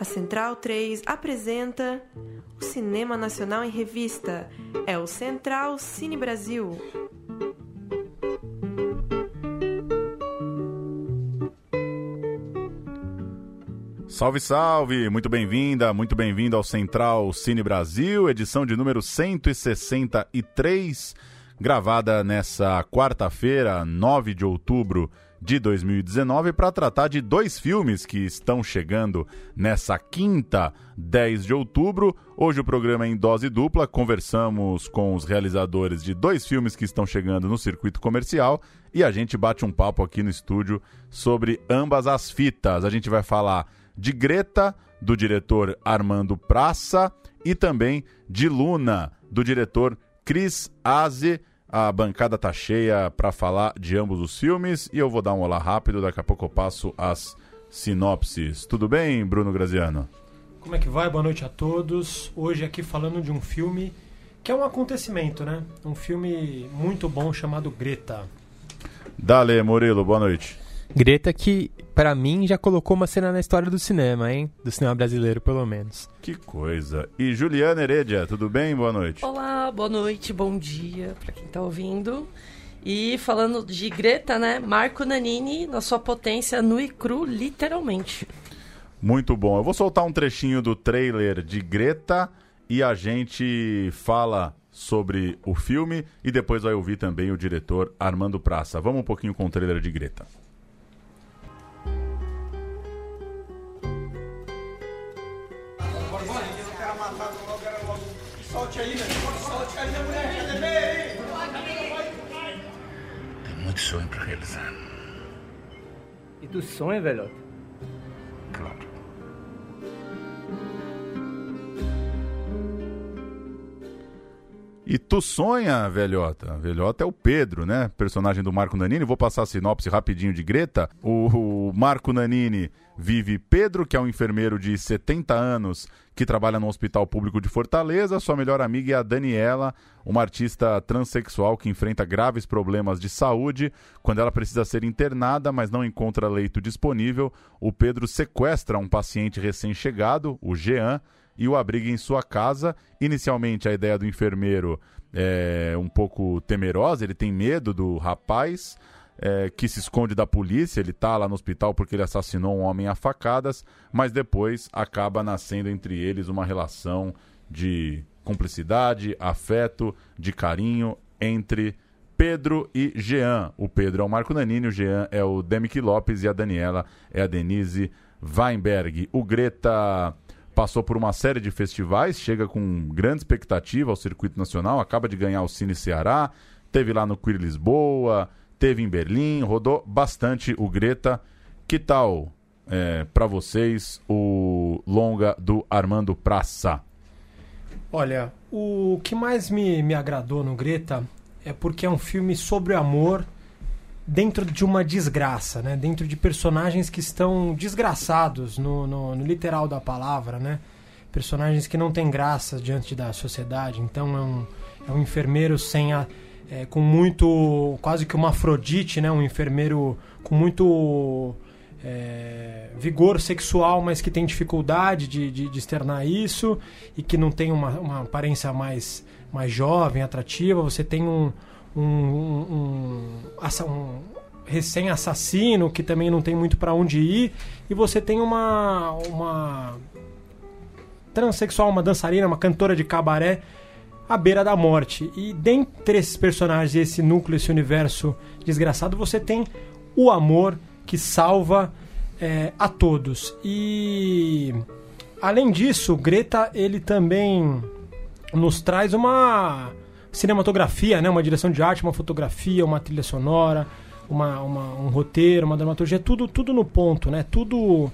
A Central 3 apresenta o Cinema Nacional em Revista. É o Central Cine Brasil. Salve, salve! Muito bem-vinda, muito bem-vindo ao Central Cine Brasil, edição de número 163, gravada nessa quarta-feira, 9 de outubro de 2019 para tratar de dois filmes que estão chegando nessa quinta, 10 de outubro. Hoje o programa é em dose dupla. Conversamos com os realizadores de dois filmes que estão chegando no circuito comercial e a gente bate um papo aqui no estúdio sobre ambas as fitas. A gente vai falar de Greta, do diretor Armando Praça, e também de Luna, do diretor Chris Aze. A bancada tá cheia para falar de ambos os filmes e eu vou dar um olá rápido, daqui a pouco eu passo as sinopses. Tudo bem, Bruno Graziano? Como é que vai? Boa noite a todos. Hoje aqui falando de um filme que é um acontecimento, né? Um filme muito bom chamado Greta. Dale, Murilo, boa noite. Greta que, para mim, já colocou uma cena na história do cinema, hein? Do cinema brasileiro, pelo menos. Que coisa. E Juliana Heredia, tudo bem? Boa noite. Olá, boa noite, bom dia para quem tá ouvindo. E falando de Greta, né? Marco Nanini na sua potência nu e cru, literalmente. Muito bom. Eu vou soltar um trechinho do trailer de Greta e a gente fala sobre o filme e depois vai ouvir também o diretor Armando Praça. Vamos um pouquinho com o trailer de Greta. Solte aí, né? Solte aí, né, mulher? Cadê bem? Tem muito sonho para realizar. E tu sonha, velhote? Claro. E tu sonha, velhota? Velhota é o Pedro, né? Personagem do Marco Nanini. Vou passar a sinopse rapidinho de Greta. O, o Marco Nanini vive Pedro, que é um enfermeiro de 70 anos que trabalha no Hospital Público de Fortaleza. Sua melhor amiga é a Daniela, uma artista transexual que enfrenta graves problemas de saúde. Quando ela precisa ser internada, mas não encontra leito disponível, o Pedro sequestra um paciente recém-chegado, o Jean, e o abriga em sua casa. Inicialmente, a ideia do enfermeiro é um pouco temerosa, ele tem medo do rapaz. É, que se esconde da polícia, ele está lá no hospital porque ele assassinou um homem a facadas, mas depois acaba nascendo entre eles uma relação de cumplicidade, afeto, de carinho entre Pedro e Jean. O Pedro é o Marco Nanini, o Jean é o Demick Lopes e a Daniela é a Denise Weinberg. O Greta passou por uma série de festivais, chega com grande expectativa ao circuito nacional, acaba de ganhar o Cine Ceará, teve lá no Queer Lisboa, teve em Berlim, rodou bastante o Greta. Que tal é, para vocês o longa do Armando Praça? Olha, o que mais me, me agradou no Greta é porque é um filme sobre amor dentro de uma desgraça, né? Dentro de personagens que estão desgraçados no, no, no literal da palavra, né? Personagens que não têm graça diante da sociedade. Então é um, é um enfermeiro sem a, é, com muito quase que uma Afrodite, né? Um enfermeiro com muito é, vigor sexual, mas que tem dificuldade de, de, de, externar isso e que não tem uma, uma aparência mais mais jovem, atrativa. Você tem um um, um, um, um recém-assassino que também não tem muito para onde ir e você tem uma uma transexual, uma dançarina, uma cantora de cabaré à beira da morte. E dentre esses personagens, esse núcleo, esse universo desgraçado, você tem o amor que salva é, a todos. E além disso, Greta ele também nos traz uma cinematografia, né? uma direção de arte, uma fotografia, uma trilha sonora, uma, uma, um roteiro, uma dramaturgia, tudo, tudo no ponto, né? Tudo,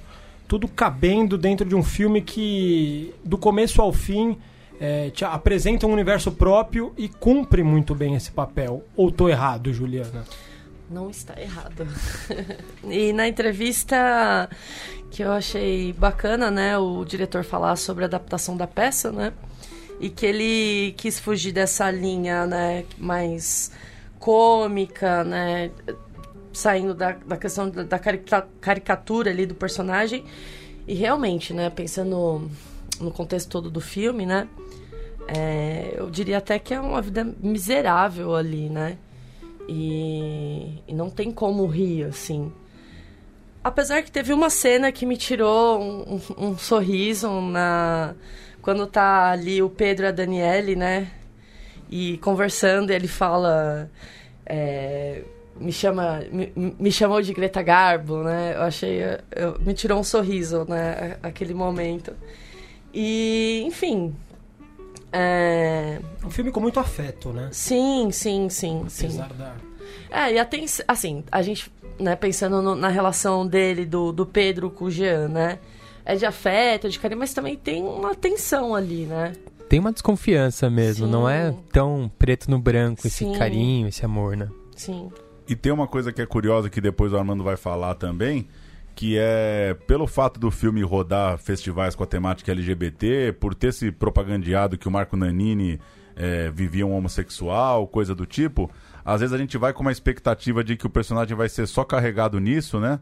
tudo cabendo dentro de um filme que, do começo ao fim, é, te apresenta um universo próprio e cumpre muito bem esse papel. Ou tô errado, Juliana? Não está errado. e na entrevista que eu achei bacana, né, o diretor falar sobre a adaptação da peça, né? e que ele quis fugir dessa linha, né, mais cômica, né, saindo da, da questão da, da caricatura ali do personagem E realmente, né, pensando no contexto todo do filme, né, é, eu diria até que é uma vida miserável ali, né? E, e não tem como rir, assim. Apesar que teve uma cena que me tirou um, um, um sorriso na quando tá ali o Pedro e a Daniele, né? E conversando, ele fala. É, me chama me, me, chamou de Greta Garbo, né? Eu achei eu, me tirou um sorriso, né? Aquele momento. E, enfim. É... Um filme com muito afeto, né? Sim, sim, sim, Apesar sim. Da... É, e até, assim, a gente, né, pensando no, na relação dele, do, do Pedro com o Jean, né? É de afeto, de carinho, mas também tem uma tensão ali, né? Tem uma desconfiança mesmo, Sim. não é tão preto no branco esse Sim. carinho, esse amor, né? Sim. E tem uma coisa que é curiosa que depois o Armando vai falar também, que é pelo fato do filme rodar festivais com a temática LGBT, por ter se propagandeado que o Marco Nanini é, vivia um homossexual, coisa do tipo, às vezes a gente vai com uma expectativa de que o personagem vai ser só carregado nisso, né?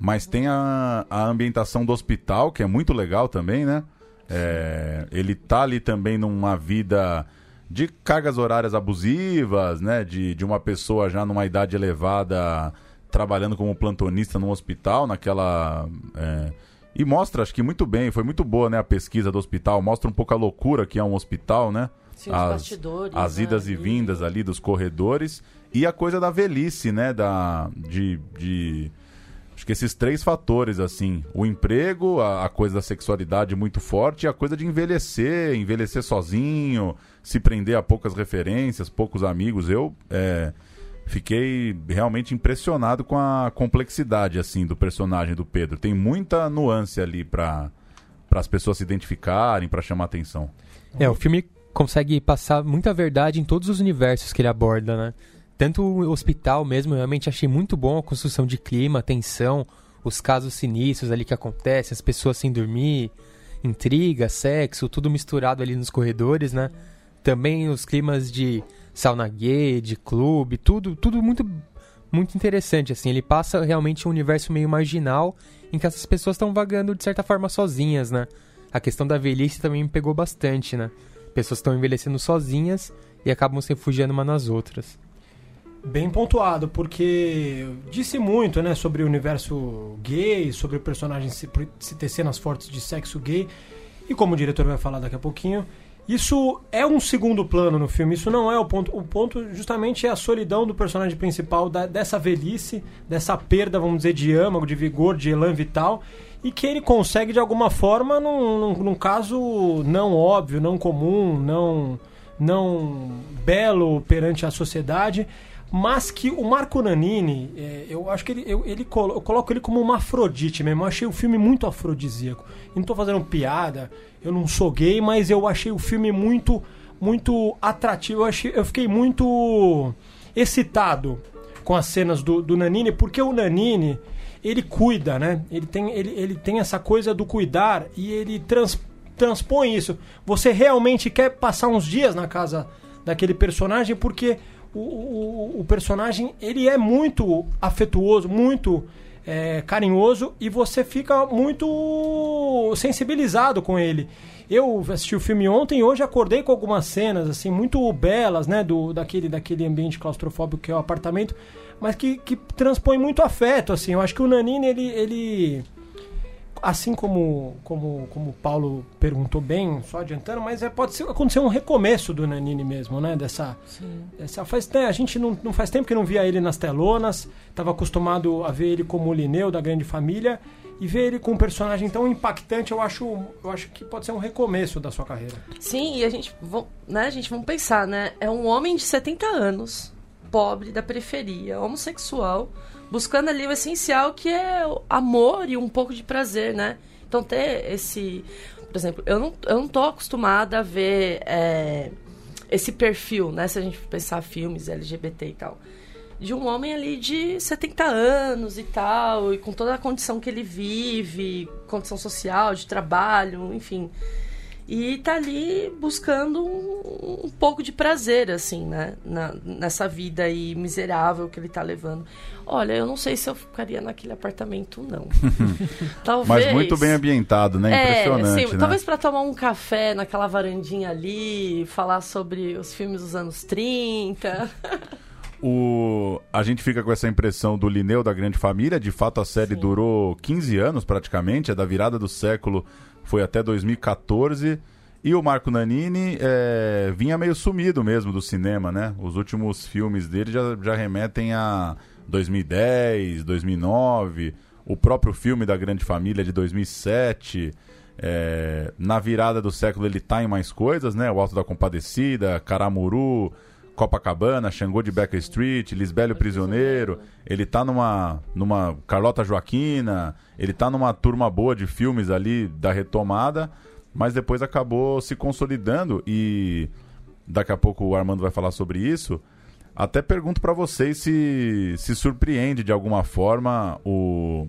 Mas tem a, a ambientação do hospital, que é muito legal também, né? É, ele tá ali também numa vida de cargas horárias abusivas, né? De, de uma pessoa já numa idade elevada trabalhando como plantonista num hospital, naquela. é, E mostra, acho que muito bem, foi muito boa, né? A pesquisa do hospital, mostra um pouco a loucura que é um hospital, né? Sim, os bastidores, as né, idas e vindas ali dos corredores e a coisa da velhice, né? Da, de, de acho que esses três fatores assim, o emprego, a, a coisa da sexualidade muito forte, e a coisa de envelhecer, envelhecer sozinho, se prender a poucas referências, poucos amigos. Eu é, fiquei realmente impressionado com a complexidade assim do personagem do Pedro. Tem muita nuance ali para para as pessoas se identificarem, para chamar atenção. É, o filme consegue passar muita verdade em todos os universos que ele aborda, né? Tanto o hospital mesmo, eu realmente achei muito bom a construção de clima, tensão, os casos sinistros ali que acontecem, as pessoas sem dormir, intriga, sexo, tudo misturado ali nos corredores, né? Também os climas de sauna gay, de clube, tudo, tudo muito muito interessante assim. Ele passa realmente um universo meio marginal em que essas pessoas estão vagando de certa forma sozinhas, né? A questão da velhice também me pegou bastante, né? Pessoas estão envelhecendo sozinhas e acabam se refugiando uma nas outras. Bem pontuado, porque disse muito, né, sobre o universo gay, sobre o personagem se, se ter fortes de sexo gay, e como o diretor vai falar daqui a pouquinho, isso é um segundo plano no filme, isso não é o ponto. O ponto justamente é a solidão do personagem principal, da, dessa velhice, dessa perda, vamos dizer, de âmago, de vigor, de elan vital, e que ele consegue de alguma forma, num, num, num caso não óbvio, não comum, não, não belo perante a sociedade, mas que o Marco Nanini, é, eu acho que ele, eu, ele colo, eu coloco ele como uma Afrodite mesmo. Eu achei o filme muito afrodisíaco. E não tô fazendo piada, eu não sou gay, mas eu achei o filme muito, muito atrativo. Eu, achei, eu fiquei muito excitado com as cenas do, do Nanini, porque o Nanini, ele cuida, né? Ele tem, ele, ele tem essa coisa do cuidar e ele trans, transpõe isso. Você realmente quer passar uns dias na casa daquele personagem, porque o, o, personagem ele é muito afetuoso, muito é, carinhoso e você fica muito sensibilizado com ele. Eu assisti o filme ontem e hoje acordei com algumas cenas assim muito belas, né, do daquele daquele ambiente claustrofóbico que é o apartamento, mas que, que transpõe muito afeto assim. Eu acho que o Nanini ele, ele assim como, como, como o Paulo perguntou bem, só adiantando, mas é, pode ser, acontecer um recomeço do Nanini mesmo, né? Dessa, dessa faz, né, a gente não, não faz tempo que não via ele nas telonas, estava acostumado a ver ele como o Lineu da Grande Família e ver ele com um personagem tão impactante, eu acho, eu acho que pode ser um recomeço da sua carreira. Sim, e a gente, vamos, né, a gente vamos pensar, né? É um homem de 70 anos, pobre, da periferia, homossexual, buscando ali o essencial que é o amor e um pouco de prazer, né? Então ter esse, por exemplo, eu não, eu não tô acostumada a ver é, esse perfil, né? Se a gente pensar filmes LGBT e tal, de um homem ali de 70 anos e tal, e com toda a condição que ele vive, condição social, de trabalho, enfim. E tá ali buscando um, um pouco de prazer, assim, né? Na, nessa vida aí miserável que ele tá levando. Olha, eu não sei se eu ficaria naquele apartamento, não. talvez. Mas muito bem ambientado, né? É, Impressionante. sim, né? talvez para tomar um café naquela varandinha ali, falar sobre os filmes dos anos 30. O... A gente fica com essa impressão do Lineu da Grande Família. De fato, a série Sim. durou 15 anos praticamente. É da virada do século, foi até 2014. E o Marco Nanini é, vinha meio sumido mesmo do cinema, né? Os últimos filmes dele já, já remetem a 2010, 2009. O próprio filme da Grande Família de 2007. É, na virada do século ele tá em mais coisas, né? O Alto da Compadecida, Caramuru, Copacabana, Xangô de Becker Street, Lisbélio Prisioneiro. Ele tá numa, numa Carlota Joaquina, ele tá numa turma boa de filmes ali da retomada, mas depois acabou se consolidando e daqui a pouco o Armando vai falar sobre isso. Até pergunto pra vocês se se surpreende de alguma forma o,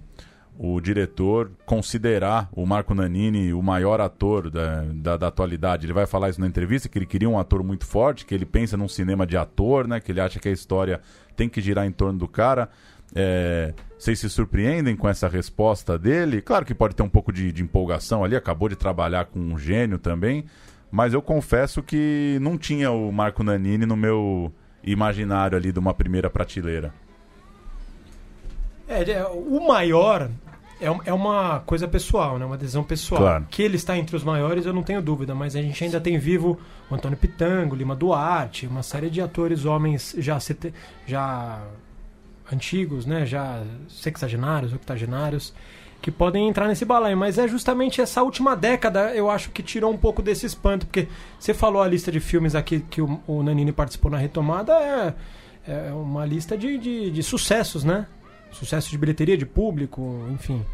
o diretor considerar o Marco Nanini o maior ator da, da, da atualidade. Ele vai falar isso na entrevista, que ele queria um ator muito forte, que ele pensa num cinema de ator, né? Que ele acha que a história tem que girar em torno do cara. É, vocês se surpreendem com essa resposta dele? Claro que pode ter um pouco de, de empolgação ali, acabou de trabalhar com um gênio também, mas eu confesso que não tinha o Marco Nanini no meu imaginário ali de uma primeira prateleira. É, é, o maior é, é uma coisa pessoal, né? Uma decisão pessoal. Claro. Que ele está entre os maiores, eu não tenho dúvida, mas a gente ainda tem vivo o Antônio Pitango, Lima Duarte, uma série de atores, homens já, já antigos, né? Já sexagenários, octogenários, que podem entrar nesse balaio. Mas é justamente essa última década, eu acho que tirou um pouco desse espanto, porque você falou a lista de filmes aqui que o, o Nanini participou na retomada, é, é uma lista de, de, de sucessos, né? Sucesso de bilheteria, de público, enfim.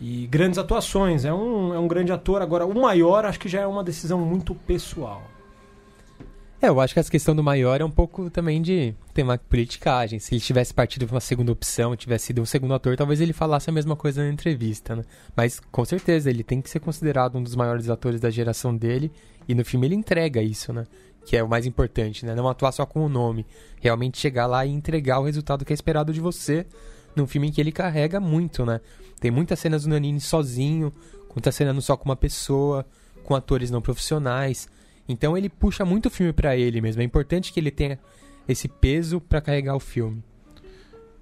E grandes atuações. É um, é um grande ator. Agora, o maior acho que já é uma decisão muito pessoal. É, eu acho que essa questão do maior é um pouco também de ter uma politicagem. Se ele tivesse partido para uma segunda opção, tivesse sido um segundo ator, talvez ele falasse a mesma coisa na entrevista, né? Mas com certeza ele tem que ser considerado um dos maiores atores da geração dele e no filme ele entrega isso, né? Que é o mais importante, né? Não atuar só com o nome, realmente chegar lá e entregar o resultado que é esperado de você num filme em que ele carrega muito, né? Tem muitas cenas do Nanini sozinho, muitas cenas só com uma pessoa, com atores não profissionais. Então ele puxa muito o filme pra ele mesmo. É importante que ele tenha esse peso pra carregar o filme.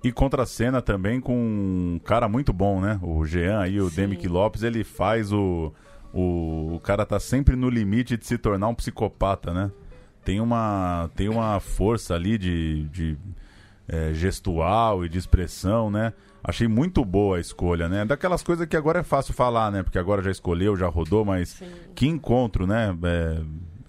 E contracena também com um cara muito bom, né? O Jean aí, o Sim. Demick Lopes, ele faz o, o. O cara tá sempre no limite de se tornar um psicopata, né? Tem uma, tem uma força ali de, de é, gestual e de expressão, né? Achei muito boa a escolha, né? Daquelas coisas que agora é fácil falar, né? Porque agora já escolheu, já rodou, mas Sim. que encontro, né? É,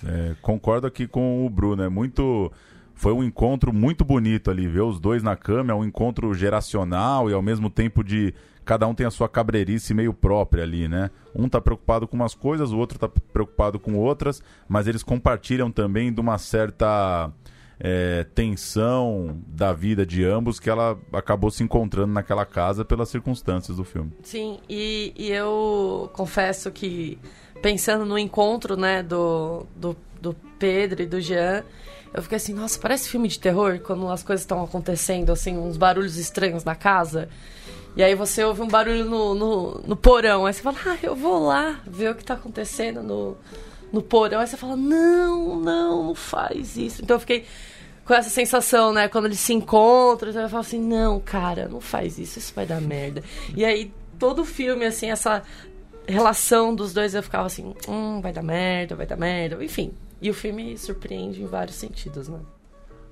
é, concordo aqui com o Bruno, é muito. Foi um encontro muito bonito ali, ver os dois na cama, é um encontro geracional e ao mesmo tempo de. Cada um tem a sua cabreirice meio própria ali, né? Um tá preocupado com umas coisas, o outro tá preocupado com outras, mas eles compartilham também de uma certa é, tensão da vida de ambos que ela acabou se encontrando naquela casa pelas circunstâncias do filme. Sim, e, e eu confesso que pensando no encontro, né, do, do, do Pedro e do Jean, eu fiquei assim, nossa, parece filme de terror quando as coisas estão acontecendo, assim, uns barulhos estranhos na casa. E aí você ouve um barulho no, no, no porão, aí você fala, ah, eu vou lá ver o que tá acontecendo no, no porão. Aí você fala, não, não, não faz isso. Então eu fiquei com essa sensação, né? Quando eles se encontram, eu falo assim, não, cara, não faz isso, isso vai dar merda. E aí, todo o filme, assim, essa relação dos dois, eu ficava assim, hum, vai dar merda, vai dar merda, enfim. E o filme surpreende em vários sentidos, né?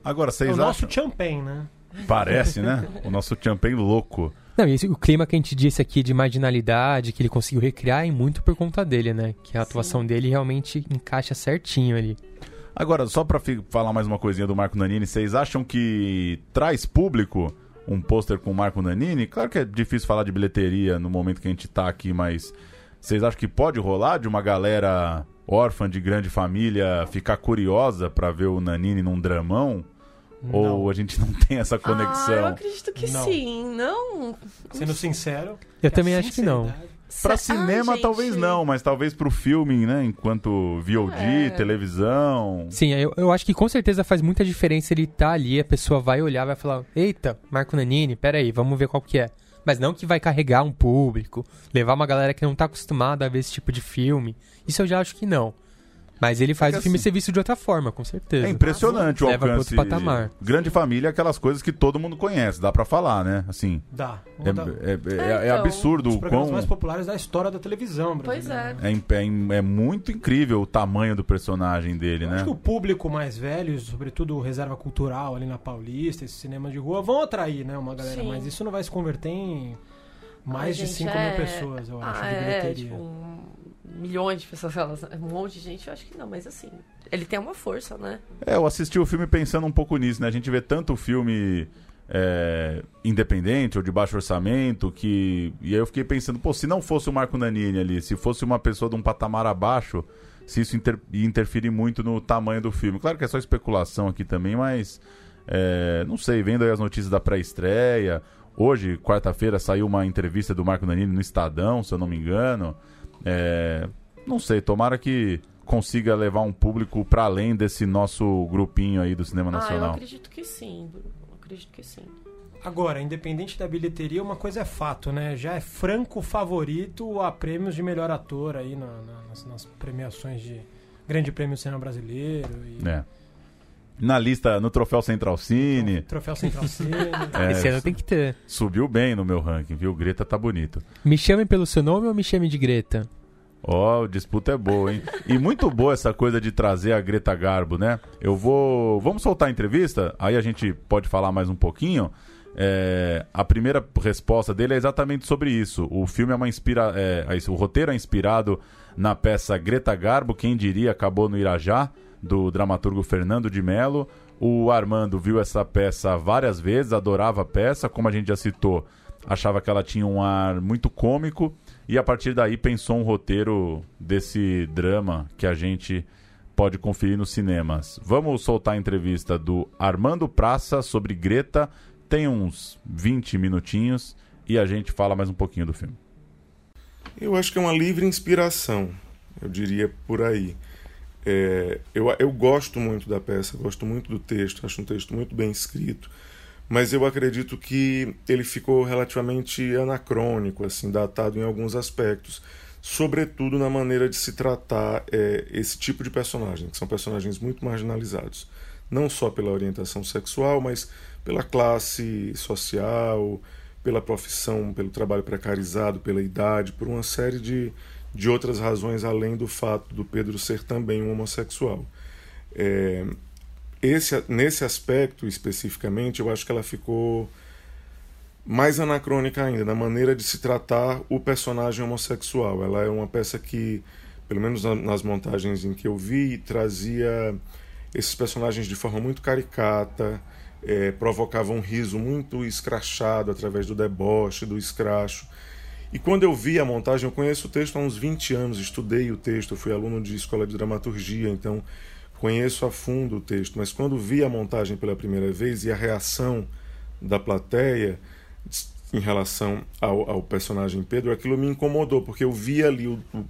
Agora, É vocês o nosso acham? champanhe, né? Parece, né? O nosso champanhe louco. Não, e esse- o clima que a gente disse aqui de marginalidade, que ele conseguiu recriar, é muito por conta dele, né? Que a atuação dele realmente encaixa certinho ali. Agora, só pra fi- falar mais uma coisinha do Marco Nanini, vocês acham que traz público um pôster com o Marco Nanini? Claro que é difícil falar de bilheteria no momento que a gente tá aqui, mas vocês acham que pode rolar de uma galera órfã de grande família ficar curiosa pra ver o Nanini num dramão? Ou a gente não tem essa Ah, eu conexão? acredito que Não. sim, não... Sendo sincero. Eu também acho que não. Cê- cinema, Ah, talvez não, mas talvez pro filme, né? Enquanto VOD, É. televisão. Sim, eu, eu acho que com certeza faz muita diferença ele tá ali, a pessoa vai olhar, vai falar, eita, Marco Nanini, peraí, vamos ver qual que é. Mas não que vai carregar um público, levar uma galera que não tá acostumada a ver esse tipo de filme. Isso eu já acho que não. Mas ele faz que o filme assim- ser visto de outra forma, com certeza. É impressionante o Leva pra alcance. outro patamar. Grande família é aquelas coisas que todo mundo conhece, dá pra falar, né? Assim, Dá. é, Um da- é- é- é então, absurdo Os o programas quão... mais populares da história da televisão Pois é. É, é é muito incrível o tamanho do personagem dele, Eu né? Acho que o público mais velho, sobretudo o reserva cultural ali na Paulista, esse cinema de rua, vão atrair, né, uma galera. Sim. Mas isso não vai se converter em mais Ai, de gente, 5 é- mil pessoas, eu acho, ah, de é, bilheteria. tipo, um- milhões de pessoas, elas- um monte de gente, eu acho que não, mas assim, ele tem uma força, né? É, eu assisti o filme pensando um pouco nisso, né? A gente vê tanto filme é, independente ou de baixo orçamento que. E aí eu fiquei pensando, pô, se não fosse o Marco Nanini ali, se fosse uma pessoa de um patamar abaixo, se isso inter... muito no tamanho do filme. Claro que é só especulação aqui também, mas. é, não sei, vendo aí as notícias da pré-estreia. Hoje, quarta-feira, saiu uma entrevista do Marco Nanini no Estadão, se eu não me engano. É, não sei, tomara que consiga levar um público para além desse nosso grupinho aí do cinema Ah, eu nacional. acredito que sim, Bruno, eu acredito que sim. Agora, independente da bilheteria, uma coisa é fato, né? Já é franco favorito a prêmios de melhor ator aí na- na- nas, nas premiações de Grande Prêmio do Cinema Brasileiro e É. Na lista, no Troféu Central Cine, Troféu Central Cine. é, Esse ano tem que ter. subiu bem no meu ranking, viu? Greta tá bonito. Me chamem pelo seu nome ou me chame de Greta? Ó, a disputa é boa, hein? E muito boa essa coisa de trazer a Greta Garbo, né? Eu vou. Vamos soltar a entrevista? Aí a gente pode falar mais um pouquinho. É, a primeira resposta dele é exatamente sobre isso. O filme é uma inspira... é, é o roteiro é inspirado na peça Greta Garbo, quem diria acabou no Irajá, do dramaturgo Fernando de Mello. O Armando viu essa peça várias vezes, adorava a peça, como a gente já citou, achava que ela tinha um ar muito cômico e a partir daí pensou um roteiro desse drama que a gente pode conferir nos cinemas. Vamos soltar a entrevista do Armando Praça sobre Greta, tem uns 20 minutinhos e a gente fala mais um pouquinho do filme. Eu acho que é uma livre inspiração, eu diria por aí. É, eu, eu gosto muito da peça, gosto muito do texto, acho um texto muito bem escrito, mas eu acredito que ele ficou relativamente anacrônico, assim, datado em alguns aspectos, sobretudo na maneira de se tratar é, esse tipo de personagem, que são personagens muito marginalizados, não só pela orientação sexual, mas pela classe social, pela profissão, pelo trabalho precarizado, pela idade, por uma série de, de outras razões além do fato do Pedro ser também um homossexual. É, esse, nesse aspecto especificamente, eu acho que ela ficou mais anacrônica ainda, na maneira de se tratar o personagem homossexual. Ela é uma peça que, pelo menos na- nas montagens em que eu vi, trazia esses personagens de forma muito caricata, é, provocava um riso muito escrachado através do deboche, do escracho. E quando eu vi a montagem, eu conheço o texto há uns 20 anos, estudei o texto, fui aluno de escola de dramaturgia, então conheço a fundo o texto, mas quando vi a montagem pela primeira vez e a reação da plateia em relação ao, ao personagem Pedro, aquilo me incomodou, porque eu vi ali o, o,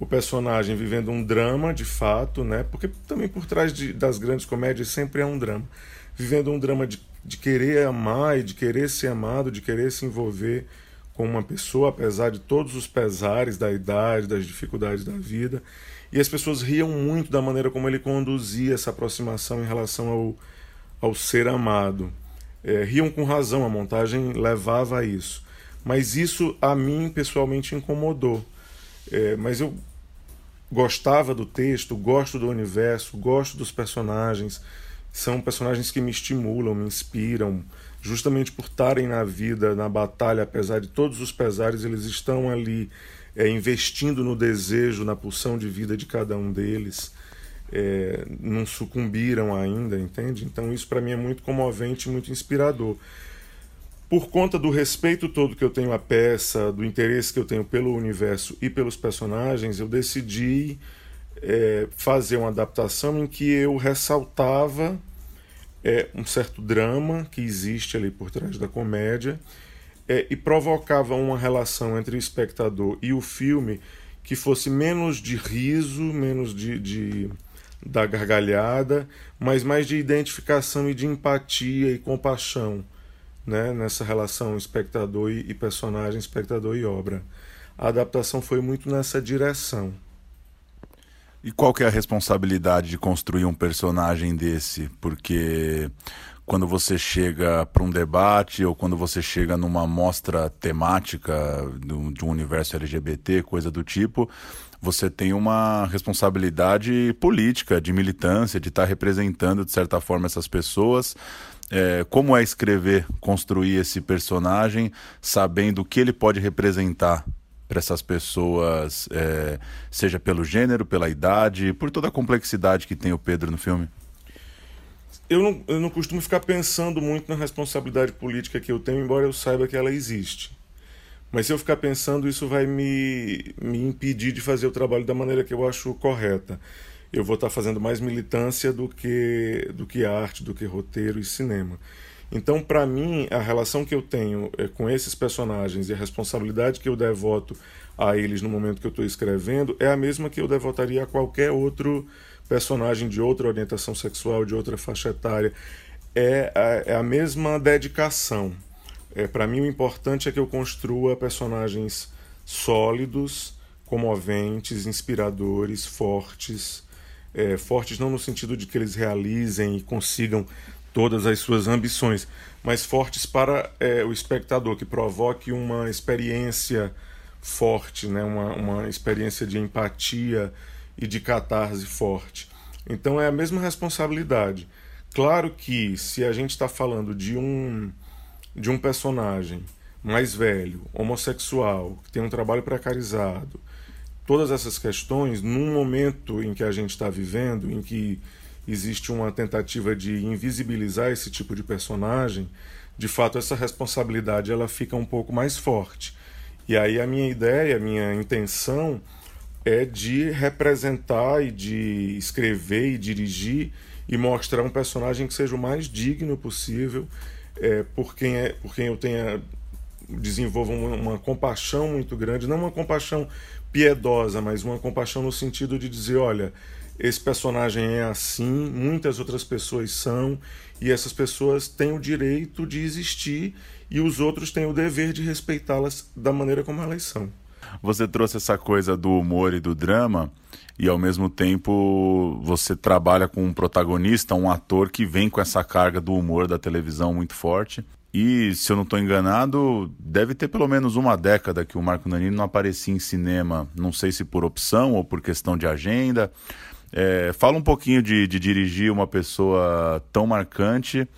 o personagem vivendo um drama de fato, né? porque também por trás de, das grandes comédias sempre é um drama. Vivendo um drama de, de querer amar e de querer ser amado, de querer se envolver com uma pessoa, apesar de todos os pesares da idade, das dificuldades da vida. E as pessoas riam muito da maneira como ele conduzia essa aproximação em relação ao, ao ser amado. É, riam com razão, a montagem levava a isso. Mas isso a mim pessoalmente incomodou. É, mas eu gostava do texto, gosto do universo, gosto dos personagens. São personagens que me estimulam, me inspiram, justamente por estarem na vida, na batalha, apesar de todos os pesares, eles estão ali é, investindo no desejo, na pulsão de vida de cada um deles. É, não sucumbiram ainda, entende? Então isso para mim é muito comovente, muito inspirador. Por conta do respeito todo que eu tenho à peça, do interesse que eu tenho pelo universo e pelos personagens, eu decidi é, fazer uma adaptação em que eu ressaltava é, um certo drama que existe ali por trás da comédia é, e provocava uma relação entre o espectador e o filme que fosse menos de riso, menos de, de da gargalhada, mas mais de identificação e de empatia e compaixão né, nessa relação espectador e, personagem, espectador e obra. A adaptação foi muito nessa direção. E qual que é a responsabilidade de construir um personagem desse? Porque quando você chega para um debate ou quando você chega numa mostra temática de um universo LGBT, coisa do tipo, você tem uma responsabilidade política, de militância, de estar tá representando, de certa forma, essas pessoas. É, como é escrever, construir esse personagem, sabendo o que ele pode representar para essas pessoas, é, seja pelo gênero, pela idade, por toda a complexidade que tem o Pedro no filme? Eu não, eu não costumo ficar pensando muito na responsabilidade política que eu tenho, embora eu saiba que ela existe. Mas se eu ficar pensando, isso vai me, me impedir de fazer o trabalho da maneira que eu acho correta. Eu vou estar fazendo mais militância do que, do que arte, do que roteiro e cinema. Então, para mim, a relação que eu tenho é, com esses personagens e a responsabilidade que eu devoto a eles no momento que eu estou escrevendo é a mesma que eu devotaria a qualquer outro personagem de outra orientação sexual, de outra faixa etária. É a, é a mesma dedicação. É, para mim, o importante é que eu construa personagens sólidos, comoventes, inspiradores, fortes. É, fortes não no sentido de que eles realizem e consigam todas as suas ambições, mas fortes para é, o espectador, que provoque uma experiência forte, né? uma, uma experiência de empatia e de catarse forte. Então é a mesma responsabilidade. Claro que se a gente está falando de um, de um personagem mais velho, homossexual, que tem um trabalho precarizado, todas essas questões, num momento em que a gente está vivendo, em que existe uma tentativa de invisibilizar esse tipo de personagem, de fato essa responsabilidade ela fica um pouco mais forte. E aí a minha ideia, a minha intenção é de representar e de escrever e dirigir e mostrar um personagem que seja o mais digno possível, é, por, quem é, por quem eu tenha desenvolvo uma, uma compaixão muito grande, não uma compaixão piedosa, mas uma compaixão no sentido de dizer, olha, esse personagem é assim, muitas outras pessoas são, e essas pessoas têm o direito de existir e os outros têm o dever de respeitá-las da maneira como elas são. Você trouxe essa coisa do humor e do drama, e ao mesmo tempo você trabalha com um protagonista, um ator que vem com essa carga do humor da televisão muito forte. E, se eu não estou enganado, deve ter pelo menos uma década que o Marco Nanini não aparecia em cinema. Não sei se por opção ou por questão de agenda. É, fala um pouquinho de, de dirigir uma pessoa tão marcante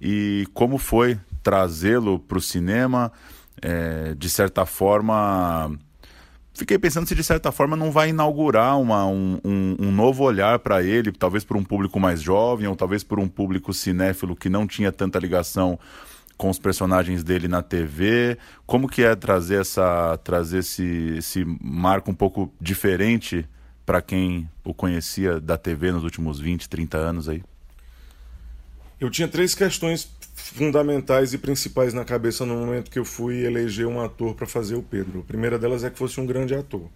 e como foi trazê-lo para o cinema. É, de certa forma, fiquei pensando se de certa forma não vai inaugurar uma, um, um, um novo olhar para ele, talvez por um público mais jovem ou talvez por um público cinéfilo que não tinha tanta ligação com os personagens dele na TV. Como que é trazer essa trazer esse, esse marco um pouco diferente para quem o conhecia da TV nos últimos 20, 30 anos aí? Eu tinha três questões fundamentais e principais na cabeça no momento que eu fui eleger um ator para fazer o Pedro. A primeira delas é que fosse um grande ator.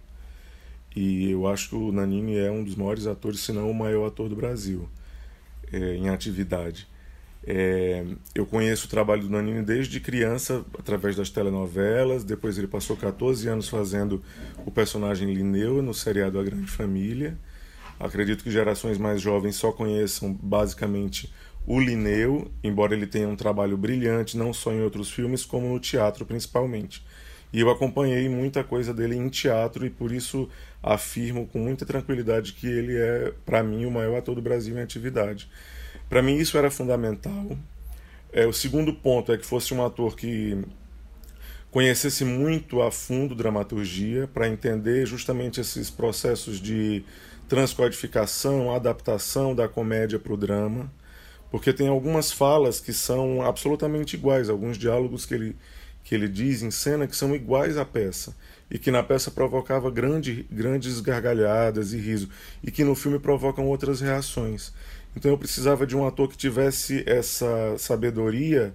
E eu acho que o Nanini é um dos maiores atores, se não o maior ator do Brasil, é, em atividade. É, eu conheço o trabalho do Nanini desde criança, através das telenovelas. Depois ele passou 14 anos fazendo o personagem Linneu no seriado A Grande Família. Acredito que gerações mais jovens só conheçam basicamente o Linneu, embora ele tenha um trabalho brilhante não só em outros filmes, como no teatro principalmente. E eu acompanhei muita coisa dele em teatro e por isso afirmo com muita tranquilidade que ele é, para mim, o maior ator do Brasil em atividade. Para mim isso era fundamental. É, o segundo ponto é que fosse um ator que conhecesse muito a fundo dramaturgia para entender justamente esses processos de transcodificação, adaptação da comédia para o drama, porque tem algumas falas que são absolutamente iguais, alguns diálogos que ele, que ele diz em cena que são iguais à peça e que na peça provocava grande, grandes gargalhadas e riso e que no filme provocam outras reações. Então eu precisava de um ator que tivesse essa sabedoria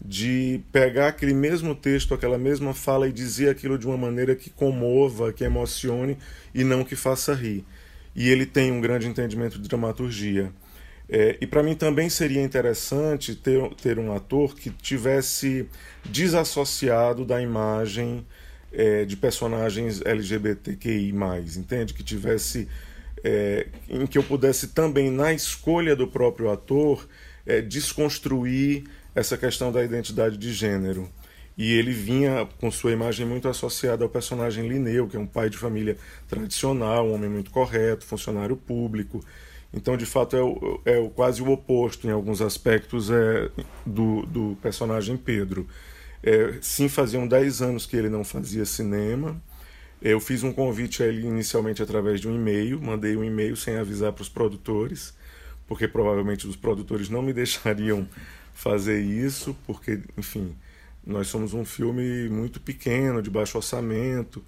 de pegar aquele mesmo texto, aquela mesma fala e dizer aquilo de uma maneira que comova, que emocione e não que faça rir. E ele tem um grande entendimento de dramaturgia. É, e para mim também seria interessante ter, ter um ator que tivesse desassociado da imagem é, de personagens LGBTQI, entende? Que tivesse. É, em que eu pudesse também, na escolha do próprio ator, é, desconstruir essa questão da identidade de gênero. E ele vinha com sua imagem muito associada ao personagem Linneu, que é um pai de família tradicional, um homem muito correto, funcionário público. Então, de fato, é, o, é o, quase o oposto, em alguns aspectos, é, do, do personagem Pedro. É, sim, faziam 10 anos que ele não fazia cinema. Eu fiz um convite a ele inicialmente através de um e-mail, mandei um e-mail sem avisar para os produtores, porque provavelmente os produtores não me deixariam fazer isso, porque, enfim, nós somos um filme muito pequeno, de baixo orçamento.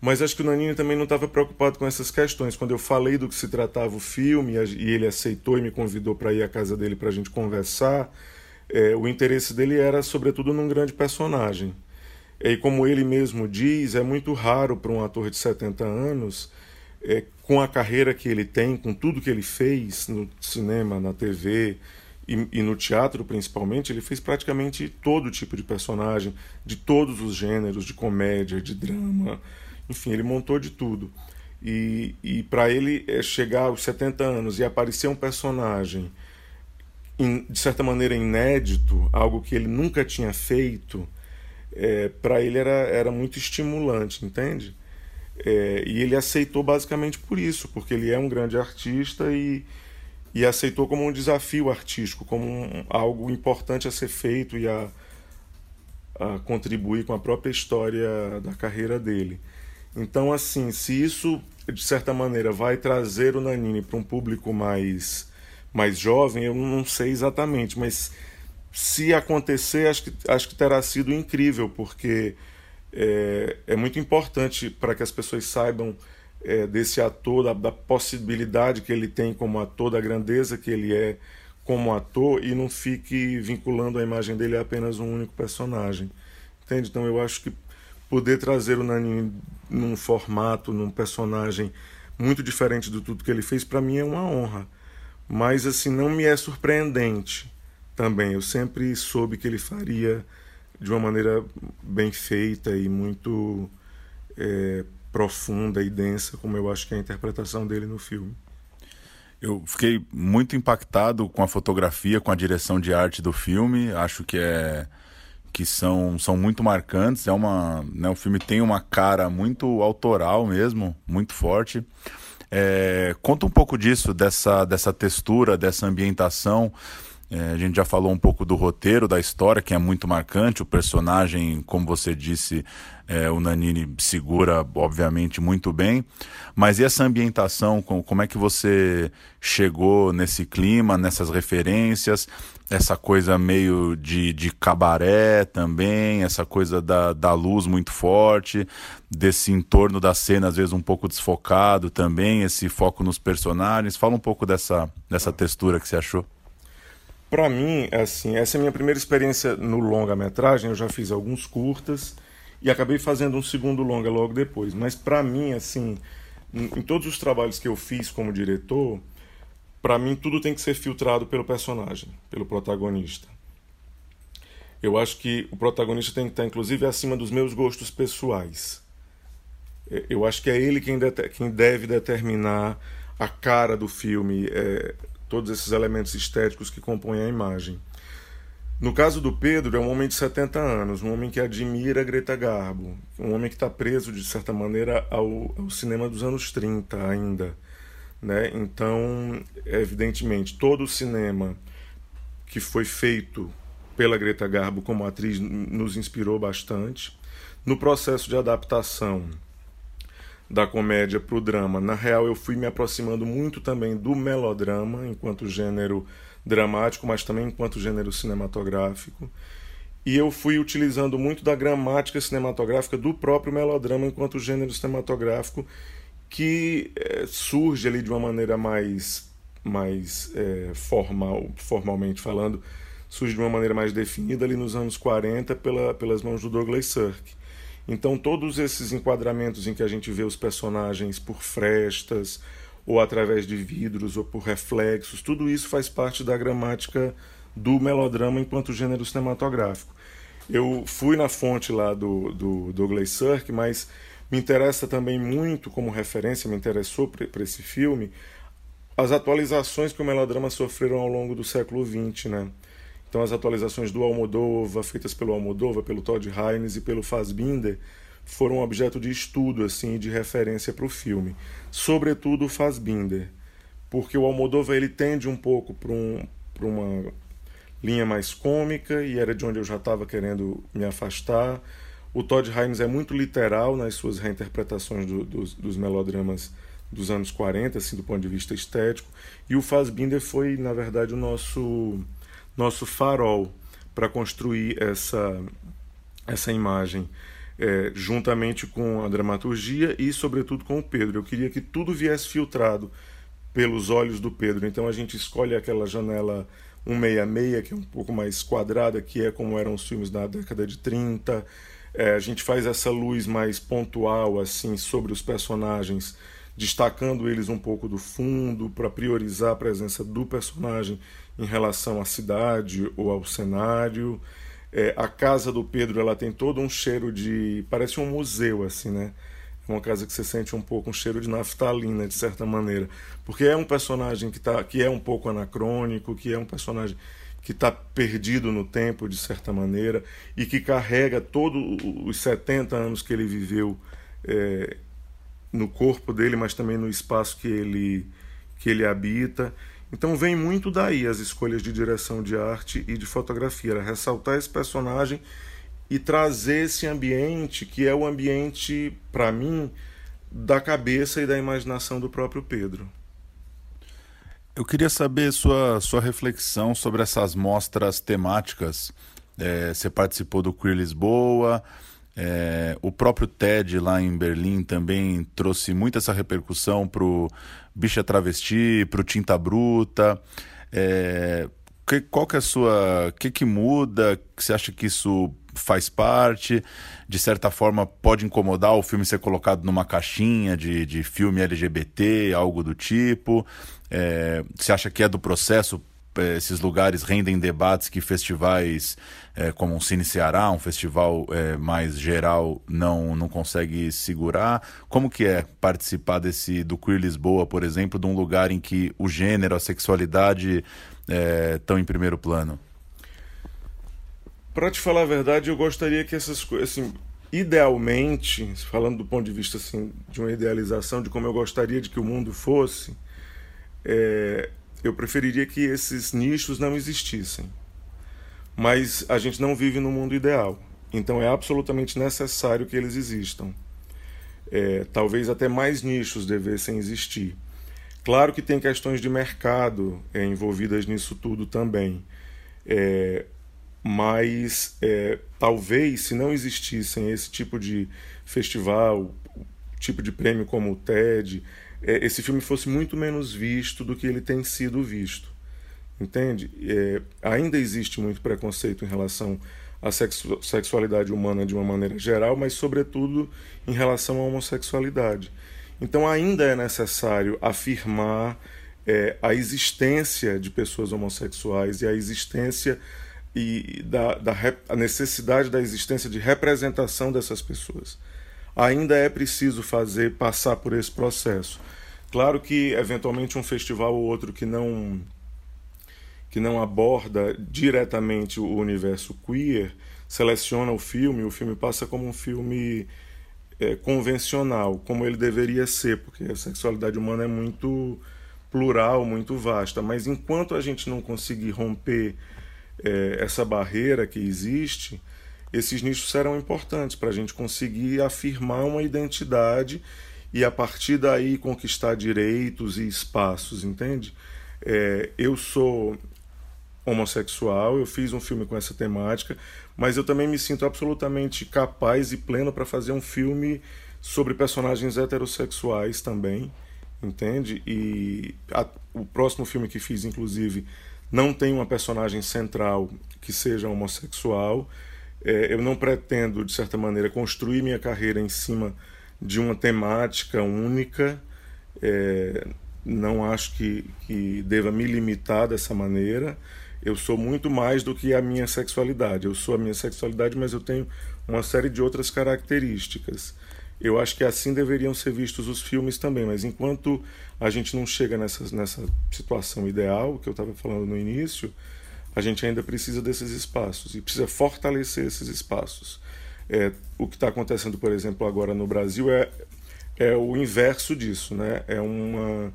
Mas acho que o Nanini também não estava preocupado com essas questões. Quando eu falei do que se tratava o filme e ele aceitou e me convidou para ir à casa dele para a gente conversar, é, o interesse dele era, sobretudo, num grande personagem. E como ele mesmo diz, é muito raro para um ator de 70 anos, é, com a carreira que ele tem, com tudo que ele fez no cinema, na TV, e, e, no teatro principalmente, ele fez praticamente todo tipo de personagem, de todos os gêneros, de comédia, de drama, enfim, ele montou de tudo. E, e para ele é, chegar aos 70 anos e aparecer um personagem, in, de certa maneira inédito, algo que ele nunca tinha feito, é, para ele era, era muito estimulante, entende? É, e ele aceitou basicamente por isso, porque ele é um grande artista e e aceitou como um desafio artístico, como um, algo importante a ser feito e a, a contribuir com a própria história da carreira dele. Então, assim, se isso de certa maneira vai trazer o Nanini para um público mais mais jovem, eu não sei exatamente, mas se acontecer, acho que, acho que terá sido incrível, porque é, é muito importante para que as pessoas saibam é, desse ator, da, da, possibilidade que ele tem como ator, da grandeza que ele é como ator e não fique vinculando a imagem dele a apenas um único personagem. Entende? Então eu acho que poder trazer o Nani num formato, num personagem muito diferente do tudo que ele fez, para mim é uma honra. Mas assim, não me é surpreendente também. Eu sempre soube que ele faria de uma maneira bem feita e muito é, profunda e densa, como eu acho que é a interpretação dele no filme. Eu fiquei muito impactado com a fotografia, com a direção de arte do filme. Acho que é que são, são muito marcantes. É uma, né, o filme tem uma cara muito autoral mesmo, muito forte. É, conta um pouco disso, dessa, dessa textura, dessa ambientação. É, a gente já falou um pouco do roteiro, da história, que é muito marcante. O personagem, como você disse, é, o Nanini segura, obviamente, muito bem. Mas e essa ambientação? Como é que você chegou nesse clima, nessas referências? Essa coisa meio de, de cabaré também, essa coisa da, da luz muito forte, desse entorno da cena, às vezes um pouco desfocado também, esse foco nos personagens. Fala um pouco dessa, dessa textura que você achou. Para mim, assim, essa é a minha primeira experiência no longa-metragem. Eu já fiz alguns curtas e acabei fazendo um segundo longa logo depois. Mas para mim, assim, em todos os trabalhos que eu fiz como diretor, para mim tudo tem que ser filtrado pelo personagem, pelo protagonista. Eu acho que o protagonista tem que estar, inclusive, acima dos meus gostos pessoais. É, eu acho que é ele quem, quem deve determinar a cara do filme. É, todos esses elementos estéticos que compõem a imagem. No caso do Pedro, é um homem de 70 anos, um homem que admira Greta Garbo, um homem que está preso, de certa maneira, ao, ao, cinema dos anos 30 ainda. Né? Então, evidentemente, todo o cinema que foi feito pela Greta Garbo como atriz nos inspirou bastante. No processo de adaptação, da comédia para o drama. Na real, eu fui me aproximando muito também do melodrama, enquanto gênero dramático, mas também enquanto gênero cinematográfico. E eu fui utilizando muito da gramática cinematográfica do próprio melodrama enquanto gênero cinematográfico que é, surge ali de uma maneira mais, mais é, formal, formalmente falando, surge de uma maneira mais definida ali nos anos 40 pela, pelas mãos do Douglas Sirk. Então, todos esses enquadramentos em que a gente vê os personagens por frestas, ou através de vidros, ou por reflexos, tudo isso faz parte da gramática do melodrama enquanto gênero cinematográfico. Eu fui na fonte lá do, do Douglas Sirk, mas me interessa também muito, como referência, me interessou para esse filme, as atualizações que o melodrama sofreram ao longo do século XX, né? Então as atualizações do Almodóvar, feitas pelo Almodóvar, pelo Todd Haynes e pelo Fassbinder, foram objeto de estudo assim, de referência para o filme. Sobretudo o Fassbinder, porque o Almodóvar ele tende um pouco para um, uma linha mais cômica e era de onde eu já estava querendo me afastar. O Todd Haynes é muito literal nas suas reinterpretações do, dos, dos melodramas dos anos 40, assim, do ponto de vista estético. E o Fassbinder foi, na verdade, o nosso nosso farol para construir essa, essa imagem, é, juntamente com a dramaturgia e, sobretudo, com o Pedro. Eu queria que tudo viesse filtrado pelos olhos do Pedro. Então a gente escolhe aquela janela 166, que é um pouco mais quadrada, que é como eram os filmes da década de 30. É, a gente faz essa luz mais pontual assim sobre os personagens, destacando eles um pouco do fundo para priorizar a presença do personagem em relação à cidade ou ao cenário. É, a casa do Pedro ela tem todo um cheiro de. parece um museu, assim, né? É uma casa que você sente um pouco um cheiro de naftalina, de certa maneira. Porque é um personagem que, tá, que é um pouco anacrônico, que é um personagem que está perdido no tempo, de certa maneira, e que carrega todos os 70 anos que ele viveu é, no corpo dele, mas também no espaço que ele, que ele habita. Então vem muito daí as escolhas de direção de arte e de fotografia, era ressaltar esse personagem e trazer esse ambiente que é o ambiente, para mim, da cabeça e da imaginação do próprio Pedro. Eu queria saber sua, sua reflexão sobre essas mostras temáticas. É, você participou do Queer Lisboa, é, o próprio TED lá em Berlim também trouxe muito essa repercussão para o Bicha Travesti, para o Tinta Bruta. É, que, qual que é a sua. O que, que muda? Você acha que isso faz parte? De certa forma, pode incomodar o filme ser colocado numa caixinha de, de filme LGBT, algo do tipo? É, você acha que é do processo esses lugares rendem debates que festivais é, como o Cine Ceará, um festival é, mais geral, não, não consegue segurar. Como que é participar desse do Queer Lisboa, por exemplo, de um lugar em que o gênero, a sexualidade estão em primeiro plano? Para te falar a verdade, eu gostaria que essas coisas, assim, idealmente, falando do ponto de vista assim, de uma idealização de como eu gostaria de que o mundo fosse, é, eu preferiria que esses nichos não existissem. Mas a gente não vive no mundo ideal. Então é absolutamente necessário que eles existam. É, talvez até mais nichos devessem existir. Claro que tem questões de mercado é, envolvidas nisso tudo também. É, mas é, talvez se não existissem esse tipo de festival, tipo de prêmio como o TED, esse filme fosse muito menos visto do que ele tem sido visto. Entende? É, ainda existe muito preconceito em relação à sexu sexualidade humana de uma maneira geral, mas, sobretudo, em relação à homossexualidade. Então, ainda é necessário afirmar é, a existência de pessoas homossexuais e a existência e da, da a necessidade da existência de representação dessas pessoas. Ainda é preciso fazer passar por esse processo. Claro que eventualmente um festival ou outro que não que não aborda diretamente o universo queer seleciona o filme, o filme passa como um filme é, convencional, como ele deveria ser, porque a sexualidade humana é muito plural, muito vasta. Mas enquanto a gente não conseguir romper é, essa barreira que existe, esses nichos serão importantes para a gente conseguir afirmar uma identidade e a partir daí conquistar direitos e espaços, entende? É, eu sou homossexual, eu fiz um filme com essa temática, mas eu também me sinto absolutamente capaz e pleno para fazer um filme sobre personagens heterossexuais também, entende? E a, o próximo filme que fiz, inclusive, não tem uma personagem central que seja homossexual. É, eu não pretendo, de certa maneira, construir minha carreira em cima de uma temática única. É, não acho que, que deva me limitar dessa maneira. Eu sou muito mais do que a minha sexualidade. Eu sou a minha sexualidade, mas eu tenho uma série de outras características. Eu acho que assim deveriam ser vistos os filmes também, mas enquanto a gente não chega nessa, nessa situação ideal que eu estava falando no início, a gente ainda precisa desses espaços e precisa fortalecer esses espaços. É, o que está acontecendo, por exemplo, agora no Brasil é, é o inverso disso, né? É uma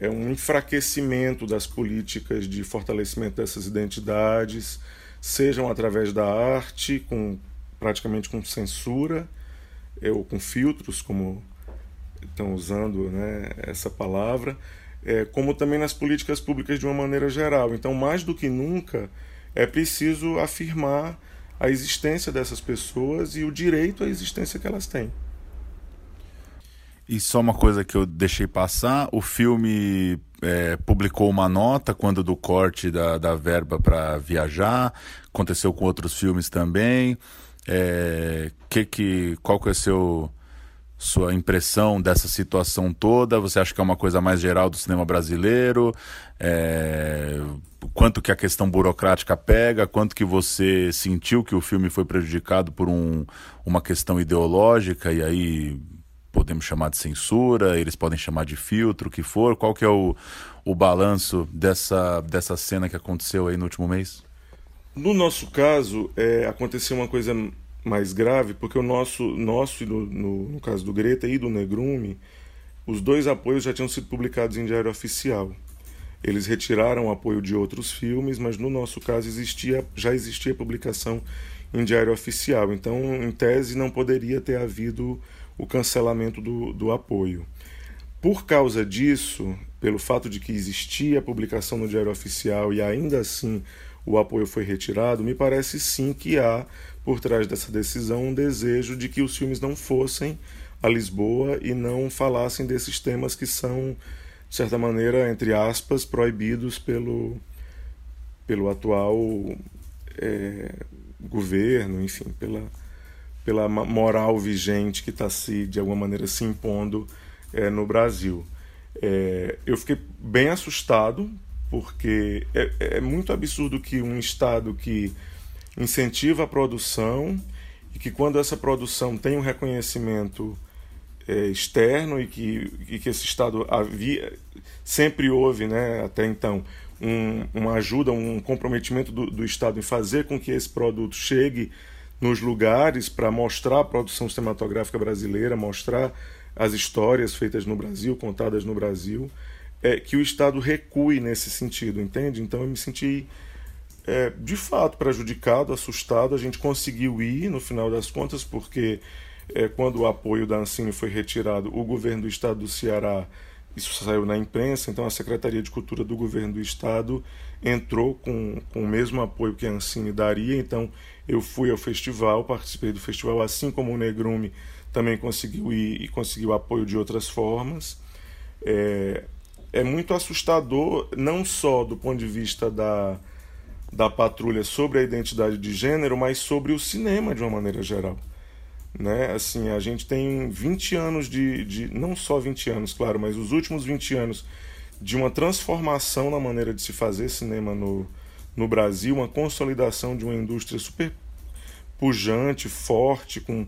é um enfraquecimento das políticas de fortalecimento dessas identidades, sejam através da arte, com praticamente com censura, ou com filtros, como estão usando né, essa palavra, é, como também nas políticas públicas de uma maneira geral. Então, mais do que nunca, é preciso afirmar a existência dessas pessoas e o direito à existência que elas têm. E só uma coisa que eu deixei passar: o filme é, publicou uma nota quando do corte da, da verba para viajar, aconteceu com outros filmes também. É, que que, qual que é a seu, sua impressão dessa situação toda? Você acha que é uma coisa mais geral do cinema brasileiro? É, quanto que a questão burocrática pega? Quanto que você sentiu que o filme foi prejudicado por um, uma questão ideológica e aí podemos chamar de censura, eles podem chamar de filtro, o que for. Qual que é o, o balanço dessa, dessa cena que aconteceu aí no último mês? No nosso caso, é, aconteceu uma coisa mais grave, porque o nosso, nosso no, no, no, caso do Greta e do Negrume, os dois apoios já tinham sido publicados em diário oficial. Eles retiraram o apoio de outros filmes, mas no nosso caso existia, já existia publicação em diário oficial. Então, em tese, não poderia ter havido o cancelamento do, do apoio. Por causa disso, pelo fato de que existia a publicação no diário oficial e ainda assim o apoio foi retirado, me parece sim que há por trás dessa decisão um desejo de que os filmes não fossem a Lisboa e não falassem desses temas que são, de certa maneira, entre aspas, proibidos pelo, pelo atual é, governo, enfim, pela, pela moral vigente que está se, de alguma maneira, se impondo é, no Brasil. É, eu fiquei bem assustado porque é, é muito absurdo que um Estado que incentiva a produção e que quando essa produção tem um reconhecimento é, externo e que, e que esse Estado havia, sempre houve, né, até então, um, uma ajuda, um comprometimento do, do Estado em fazer com que esse produto chegue nos lugares para mostrar a produção cinematográfica brasileira, mostrar as histórias feitas no Brasil, contadas no Brasil é, que o Estado recue nesse sentido, entende? Então eu me senti é, de fato prejudicado, assustado. A gente conseguiu ir no final das contas, porque é, quando o apoio da Ancine foi retirado, o governo do Estado do Ceará, isso saiu na imprensa, então a Secretaria de Cultura do governo do Estado entrou com, com o mesmo apoio que a Ancine daria. Então eu fui ao festival, participei do festival, assim como o Negrume também conseguiu ir e conseguiu apoio de outras formas. É, é muito assustador, não só do ponto de vista da, da patrulha sobre a identidade de gênero, mas sobre o cinema de uma maneira geral. Né? Assim, a gente tem 20 anos de, de. Não só 20 anos, claro, mas os últimos 20 anos de uma transformação na maneira de se fazer cinema no, no Brasil, uma consolidação de uma indústria super pujante, forte, com,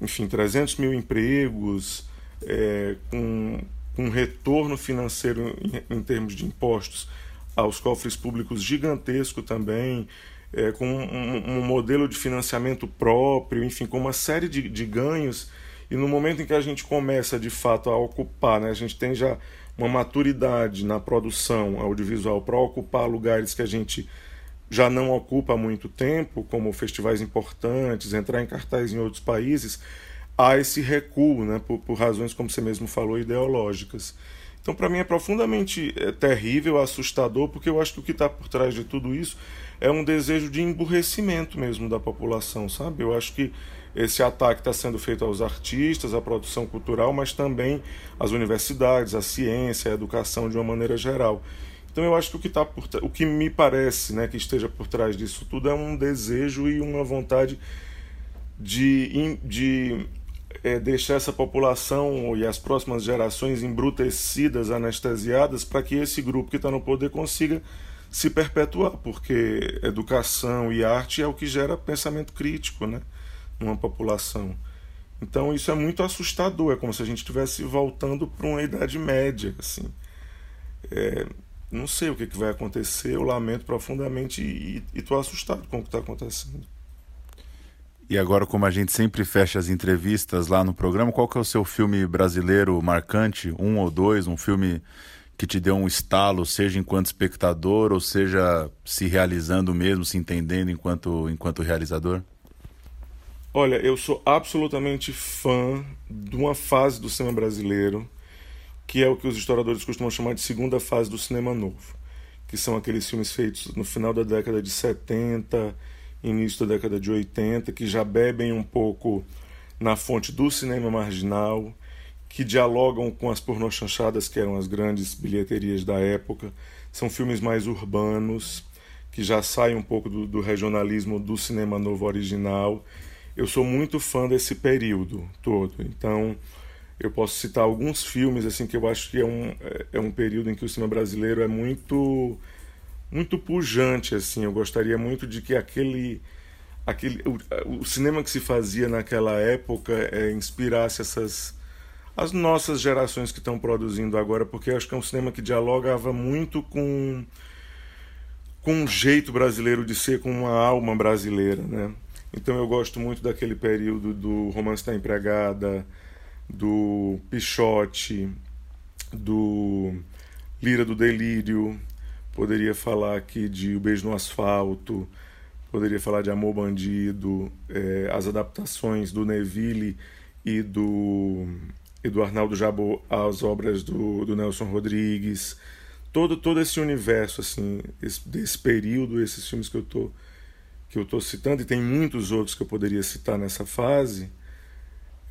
enfim, 300 mil empregos, é, com um retorno financeiro em, em termos de impostos aos cofres públicos gigantesco também, é, com um, um, modelo de financiamento próprio, enfim, com uma série de, de, ganhos. E no momento em que a gente começa de fato a ocupar, né, a gente tem já uma maturidade na produção audiovisual para ocupar lugares que a gente já não ocupa há muito tempo, como festivais importantes, entrar em cartaz em outros países, há esse recuo, né, por, por razões, como você mesmo falou, ideológicas. Então, para mim, é profundamente é, terrível, assustador, porque eu acho que o que está por trás de tudo isso é um desejo de emburrecimento mesmo da população, sabe? Eu acho que esse ataque está sendo feito aos artistas, à produção cultural, mas também às universidades, à ciência, à educação de uma maneira geral. Então eu acho que o que, tá por, o que me parece né, que esteja por trás disso tudo é um desejo e uma vontade de, de é, deixar essa população e as próximas gerações embrutecidas, anestesiadas, para que esse grupo que está no poder consiga se perpetuar, porque educação e arte é o que gera pensamento crítico né, numa população. Então isso é muito assustador, é como se a gente estivesse voltando para uma Idade Média. Assim. É, não sei o que, que vai acontecer, eu lamento profundamente e estou assustado com o que está acontecendo. E agora, como a gente sempre fecha as entrevistas lá no programa, qual que é o seu filme brasileiro marcante, um ou dois, um filme que te deu um estalo, seja enquanto espectador ou seja se realizando mesmo, se entendendo enquanto, enquanto realizador? Olha, eu sou absolutamente fã de uma fase do cinema brasileiro, que é o que os historiadores costumam chamar de segunda fase do cinema novo, que são aqueles filmes feitos no final da década de 70 início da década de 80, que já bebem um pouco na fonte do cinema marginal, que dialogam com as pornochanchadas, que eram as grandes bilheterias da época. São filmes mais urbanos, que já saem um pouco do, do regionalismo do cinema novo original. Eu sou muito fã desse período todo, então eu posso citar alguns filmes assim que eu acho que é um, é, é um período em que o cinema brasileiro é muito muito pujante assim. Eu gostaria muito de que aquele aquele o, o cinema que se fazia naquela época é, inspirasse essas as nossas gerações que estão produzindo agora, porque acho que é um cinema que dialogava muito com com um jeito brasileiro de ser, com uma alma brasileira, né? Então eu gosto muito daquele período do Romance da Empregada, do Pichote, do Lira do Delírio, Poderia falar aqui de O Beijo no Asfalto, poderia falar de Amor Bandido, é, as adaptações do Neville e do, e do Arnaldo Jabot às obras do, do Nelson Rodrigues. Todo, todo esse universo assim esse, desse período, esses filmes que eu tô que eu estou citando, e tem muitos outros que eu poderia citar nessa fase.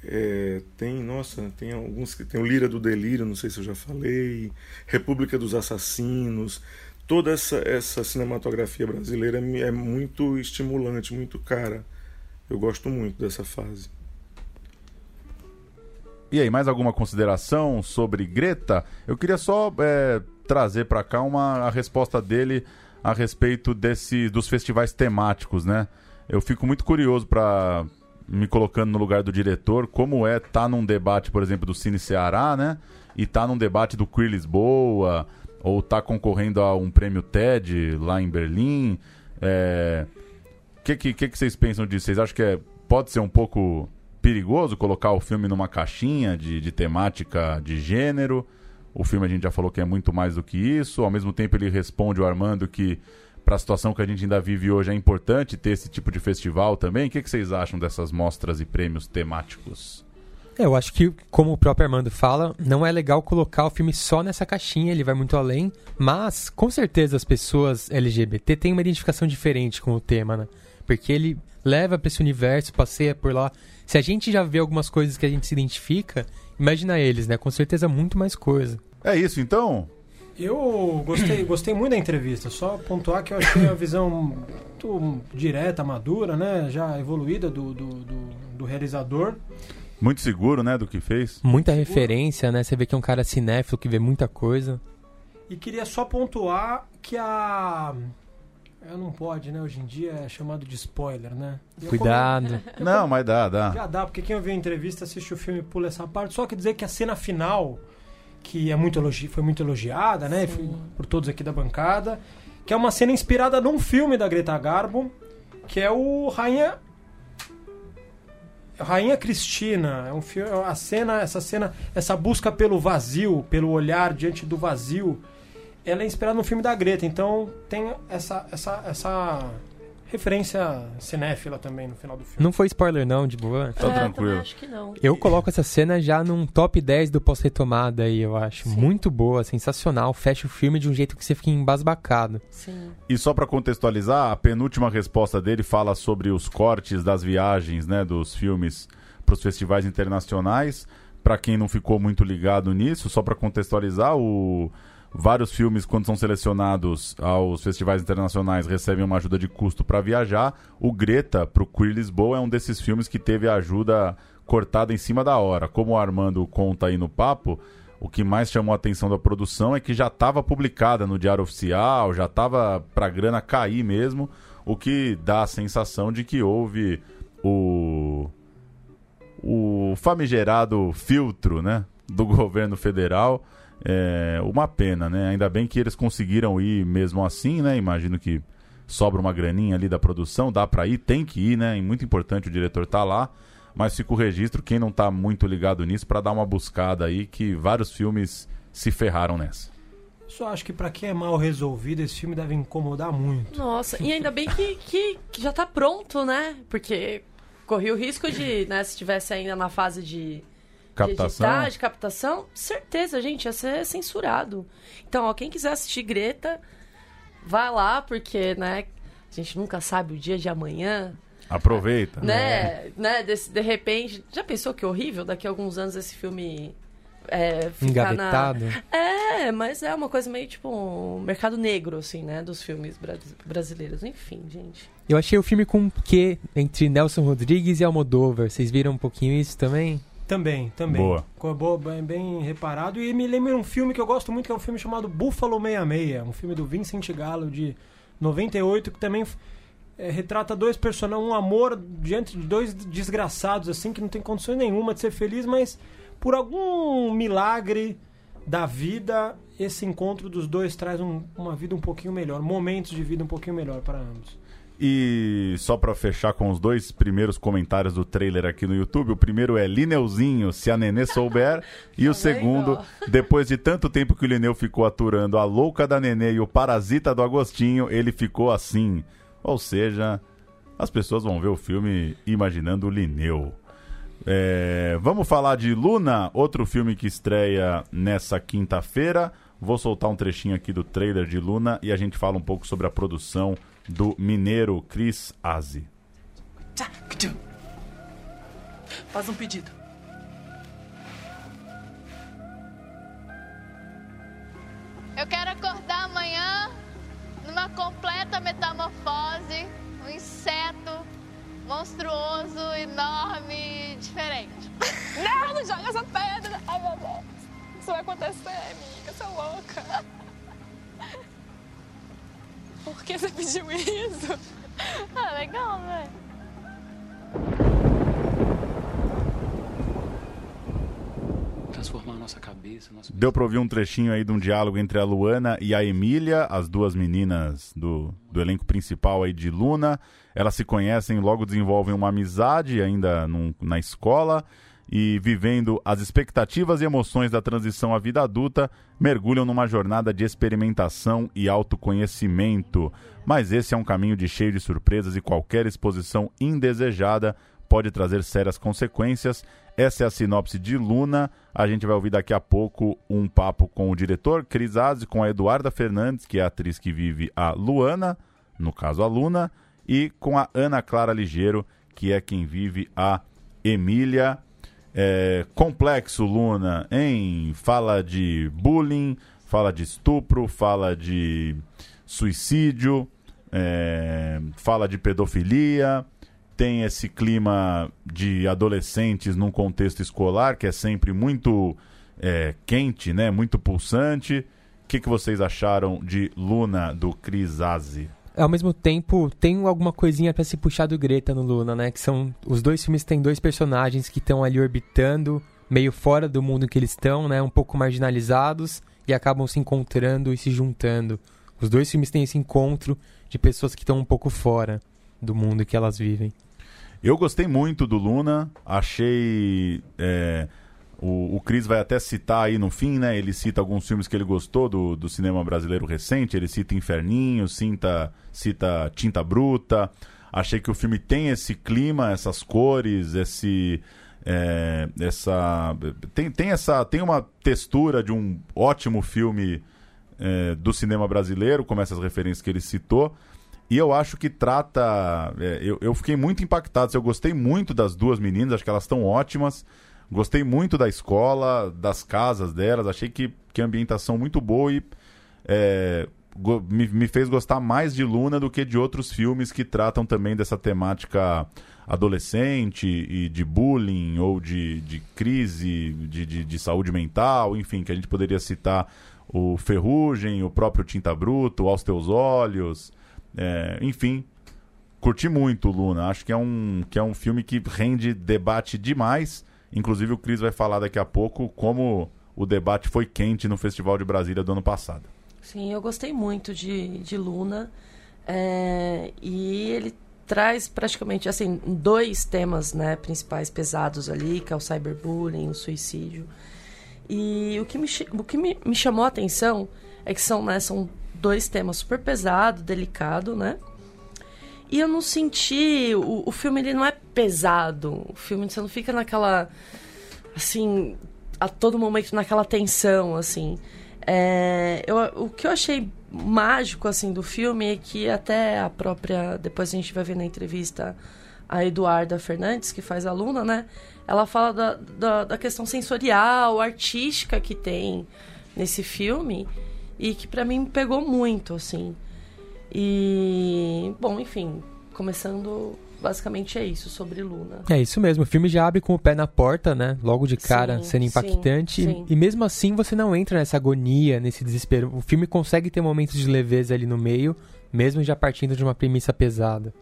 É, tem, nossa, tem alguns que tem o Lira do Delírio, não sei se eu já falei, República dos Assassinos, toda essa, essa cinematografia brasileira é muito estimulante, muito cara. Eu gosto muito dessa fase. E aí, mais alguma consideração sobre Greta? Eu queria só é, trazer para cá uma, a resposta dele a respeito desse, dos festivais temáticos, né? Eu fico muito curioso para me colocando no lugar do diretor, como é estar tá num debate, por exemplo, do Cine Ceará, né? E tá num debate do Queer Lisboa, ou está concorrendo a um prêmio TED lá em Berlim. O é... que, que, que, vocês pensam disso? Vocês acham que é, pode ser um pouco perigoso colocar o filme numa caixinha de, de temática de gênero? O filme a gente já falou que é muito mais do que isso. Ao mesmo tempo, ele responde o Armando que para a situação que a gente ainda vive hoje é importante ter esse tipo de festival também. O que, que vocês acham dessas mostras e prêmios temáticos? É, eu acho que, como o próprio Armando fala, não é legal colocar o filme só nessa caixinha, ele vai muito além. Mas, com certeza, as pessoas LGBT têm uma identificação diferente com o tema, né? Porque ele leva para esse universo, passeia por lá. Se a gente já vê algumas coisas que a gente se identifica, imagina eles, né? Com certeza, muito mais coisa. É isso, então? Eu gostei, gostei muito da entrevista. Só pontuar que eu achei a visão muito direta, madura, né? Já evoluída do, do, do, do realizador. Muito seguro, né, do que fez. Muita seguro. referência, né? Você vê que é um cara cinéfilo que vê muita coisa. E queria só pontuar que a eu não pode, né? Hoje em dia é chamado de spoiler, né? Cuidado. não, mas dá, dá. Já dá, porque quem ouviu a entrevista, assiste o filme pula essa parte. Só quer dizer que a cena final, que é muito elogi... foi muito elogiada, né? Por todos aqui da bancada, que é uma cena inspirada num filme da Greta Garbo, que é o Rainha Rainha Cristina, é um filme, a cena, essa cena, essa busca pelo vazio, pelo olhar diante do vazio, ela é inspirada no filme da Greta, então tem essa essa essa referência cinéfila também no final do filme. Não foi spoiler não, de boa. Tá é, tranquilo. Acho que não. Eu coloco essa cena já num top 10 do pós-retomada aí, eu acho. Sim. Muito boa, sensacional. Fecha o filme de um jeito que você fica embasbacado. Sim. E só para contextualizar, a penúltima resposta dele fala sobre os cortes das viagens, né, dos filmes para os festivais internacionais. Para quem não ficou muito ligado nisso, só para contextualizar, o Vários filmes, quando são selecionados aos festivais internacionais, recebem uma ajuda de custo para viajar. O Greta, para o Queer Lisboa, é um desses filmes que teve a ajuda cortada em cima da hora. Como o Armando conta aí no papo, o que mais chamou a atenção da produção é que já estava publicada no Diário Oficial, já estava para a grana cair mesmo, o que dá a sensação de que houve o, o famigerado filtro né, do governo federal. É uma pena, né? Ainda bem que eles conseguiram ir mesmo assim, né? Imagino que sobra uma graninha ali da produção, dá para ir, tem que ir, né? É muito importante o diretor estar tá lá mas fica o registro, quem não está muito ligado nisso, para dar uma buscada aí, que vários filmes se ferraram nessa. Só acho que para quem é mal resolvido, esse filme deve incomodar muito. Nossa, e ainda bem que, que, que já está pronto, né? Porque corri o risco de, né, se estivesse ainda na fase de captação, de, editar, de captação, certeza, gente, ia ser censurado. Então, ó, quem quiser assistir Greta, vai lá, porque, né, a gente nunca sabe o dia de amanhã. Aproveita. Né? É. né? De, de repente. Já pensou que horrível daqui a alguns anos esse filme. É, ficar Engavetado. Na... É, mas é uma coisa meio tipo um mercado negro, assim, né? Dos filmes brasileiros. Enfim, gente. Eu achei o filme com um quê entre Nelson Rodrigues e Almodóvar. Vocês viram um pouquinho isso também? Também, também. Boa. Boa bem, bem reparado. E me lembra um filme que eu gosto muito, que é um filme chamado Buffalo 66. Um filme do Vincent Gallo de 98, que também é, retrata dois personagens, um amor diante de dois desgraçados, assim, que não tem condições nenhuma de ser feliz, mas por algum milagre da vida, esse encontro dos dois traz um, uma vida um pouquinho melhor, momentos de vida um pouquinho melhor para ambos. E só para fechar com os dois primeiros comentários do trailer aqui no YouTube, o primeiro é Lineuzinho, se a Nenê souber, e o segundo, depois de tanto tempo que o Lineu ficou aturando a louca da Nenê e o parasita do Agostinho, ele ficou assim. Ou seja, as pessoas vão ver o filme imaginando o Lineu. É, vamos falar de Luna, outro filme que estreia nessa quinta-feira. Vou soltar um trechinho aqui do trailer de Luna e a gente fala um pouco sobre a produção do mineiro Chris Azi. Faz um pedido. Eu quero acordar amanhã numa completa metamorfose, um inseto monstruoso, enorme, diferente. Não, não joga essa pedra! Ai, meu Deus. Isso vai acontecer, amiga. Você é louca. Por que você pediu isso? Ah, legal, né? transformar a nossa cabeça. Nosso... Deu pra ouvir um trechinho aí de um diálogo entre a Luana e a Emília, as duas meninas do, do elenco principal aí de Luna. Elas se conhecem, logo desenvolvem uma amizade ainda num, na escola e vivendo as expectativas e emoções da transição à vida adulta, mergulham numa jornada de experimentação e autoconhecimento. Mas esse é um caminho de cheio de surpresas e qualquer exposição indesejada pode trazer sérias consequências. Essa é a sinopse de Luna. A gente vai ouvir daqui a pouco um papo com o diretor Cris Aze, com a Eduarda Fernandes, que é a atriz que vive a Luana, no caso a Luna, e com a Ana Clara Ligeiro, que é quem vive a Emília. É, complexo, Luna, em fala de bullying, fala de estupro, fala de suicídio, é, fala de pedofilia, tem esse clima de adolescentes num contexto escolar que é sempre muito é, quente, né? Muito pulsante. O que, que vocês acharam de Luna do Chris Azi? Ao mesmo tempo, tem alguma coisinha para se puxar do Greta no Luna, né? Que são os dois filmes têm dois personagens que estão ali orbitando, meio fora do mundo que eles estão, né? Um pouco marginalizados e acabam se encontrando e se juntando. Os dois filmes têm esse encontro de pessoas que estão um pouco fora do mundo que elas vivem. Eu gostei muito do Luna, achei. É, o, o Cris vai até citar aí no fim, né? Ele cita alguns filmes que ele gostou do, do cinema brasileiro recente. Ele cita Inferninho, cita, cita Tinta Bruta. Achei que o filme tem esse clima, essas cores, esse. É, essa tem, tem essa tem uma textura de um ótimo filme é, do cinema brasileiro, como essas referências que ele citou. E eu acho que trata. É, eu, eu fiquei muito impactado. Eu gostei muito das duas meninas, acho que elas estão ótimas. Gostei muito da escola, das casas delas, achei que, que a ambientação muito boa e é, go- me, me fez gostar mais de Luna do que de outros filmes que tratam também dessa temática adolescente e de bullying ou de, de crise de, de, de saúde mental, enfim, que a gente poderia citar o Ferrugem, o próprio Tinta Bruto, Aos Teus Olhos, é, enfim, curti muito Luna. Acho que é um que é um filme que rende debate demais. Inclusive o Cris vai falar daqui a pouco como o debate foi quente no Festival de Brasília do ano passado. Sim, eu gostei muito de, de Luna. é, e ele traz praticamente assim dois temas né, principais pesados ali, que é o cyberbullying, o suicídio. E o que me, o que me, me chamou a atenção é que são, né, são dois temas super pesado, delicado, né? E eu não senti. O, o filme ele não é pesado. O filme você não fica naquela. Assim. A todo momento naquela tensão, assim. É, eu, o que eu achei mágico, assim, do filme é que até a própria. Depois a gente vai ver na entrevista a Eduarda Fernandes, que faz a Luna, né? Ela fala da, da, da questão sensorial, artística que tem nesse filme e que pra mim pegou muito, assim. E, bom, enfim, começando, basicamente é isso, sobre Luna. É isso mesmo, o filme já abre com o pé na porta, né? Logo de cara, Sim, sendo sim, impactante. sim. E, e mesmo assim você não entra nessa agonia, nesse desespero. O filme consegue ter momentos de leveza ali no meio, mesmo já partindo de uma premissa pesada.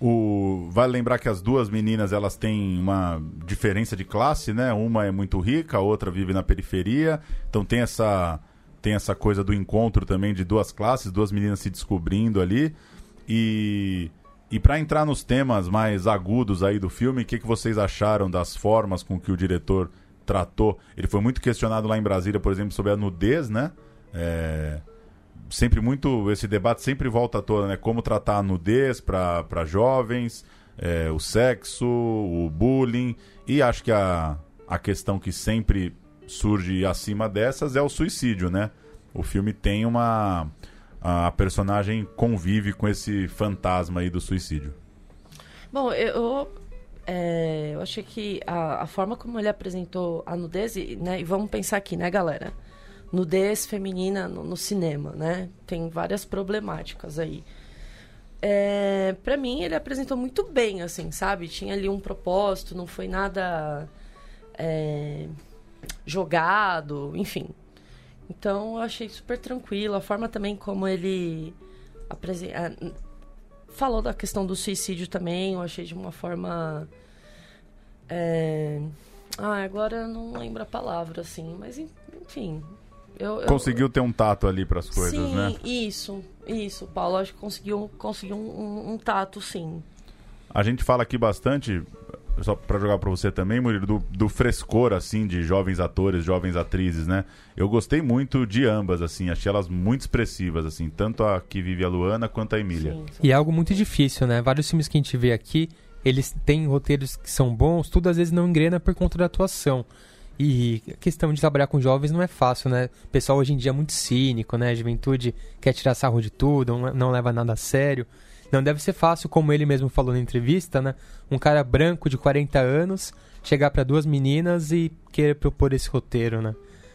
O... Vale lembrar que as duas meninas elas têm uma diferença de classe, né? Uma é muito rica, a outra vive na periferia. Então tem essa tem essa coisa do encontro também de duas classes, duas meninas se descobrindo ali. E e para entrar nos temas mais agudos aí do filme, o que, que vocês acharam das formas com que o diretor tratou? Ele foi muito questionado lá em Brasília, por exemplo, sobre a nudez, né? É, sempre muito esse debate sempre volta à tona, né? Como tratar a nudez para jovens, é, o sexo, o bullying e acho que a, a questão que sempre surge acima dessas é o suicídio, né? O filme tem uma a personagem convive com esse fantasma aí do suicídio. Bom, eu, é, eu achei que a, a forma como ele apresentou a nudez, e, né, e vamos pensar aqui, né, galera? Nudez feminina no, no cinema, né? Tem várias problemáticas aí. É, para mim, ele apresentou muito bem, assim, sabe? Tinha ali um propósito, não foi nada é, jogado, enfim. Então, eu achei super tranquilo. A forma também como ele apresen- ah, falou da questão do suicídio também, eu achei de uma forma. é, Ah, agora eu não lembro a palavra, assim, mas en- enfim. Eu, eu- Conseguiu ter um tato ali para as coisas, sim, né? isso, isso. Paulo acho que conseguiu, conseguiu um, um- um tato, sim. A gente fala aqui bastante, só pra jogar pra você também, Murilo, do, do frescor, assim, de jovens atores, jovens atrizes, né? Eu gostei muito de ambas, assim, achei elas muito expressivas, assim, tanto a que vive a Luana quanto a Emília. E é algo muito difícil, né? Vários filmes que a gente vê aqui, eles têm roteiros que são bons, tudo às vezes não engrena por conta da atuação. E a questão de trabalhar com jovens não é fácil, né? O pessoal hoje em dia é muito cínico, né? A juventude quer tirar sarro de tudo, não leva nada a sério. Não deve ser fácil, como ele mesmo falou na entrevista, né? Um cara branco de 40 anos chegar para duas meninas e querer propor esse roteiro, né?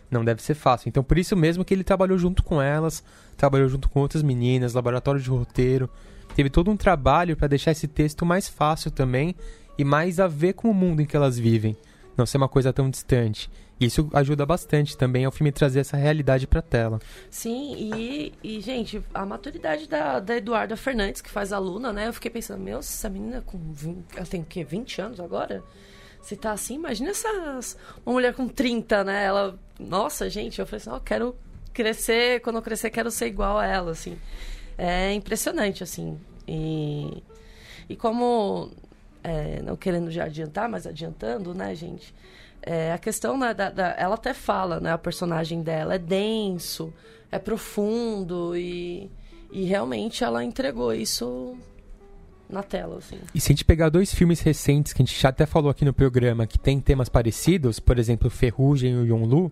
Não deve ser fácil. Então, por isso mesmo que ele trabalhou junto com elas, trabalhou junto com outras meninas, laboratório de roteiro. Teve todo um trabalho para deixar esse texto mais fácil também e mais a ver com o mundo em que elas vivem. Não ser uma coisa tão distante. Isso ajuda bastante também ao filme trazer essa realidade pra tela. Sim, e, e, gente, a maturidade da, da Eduarda Fernandes, que faz a Luna, né? Eu fiquei pensando, meu, essa menina com 20, ela tem o quê? 20 anos agora? Se tá assim, imagina essas. Uma mulher com 30, né? Ela. Nossa, gente, eu falei assim, ó, quero crescer, quando eu crescer, quero ser igual a ela, assim. É impressionante, assim. E, e como. É, não querendo já adiantar, mas adiantando, né, gente? É, a questão né, da, da- ela até fala, né, a personagem dela é denso, é profundo e, e realmente ela entregou isso na tela, assim. E se a gente pegar dois filmes recentes que a gente já até falou aqui no programa que tem temas parecidos, por exemplo, Ferrugem e o Yonlu,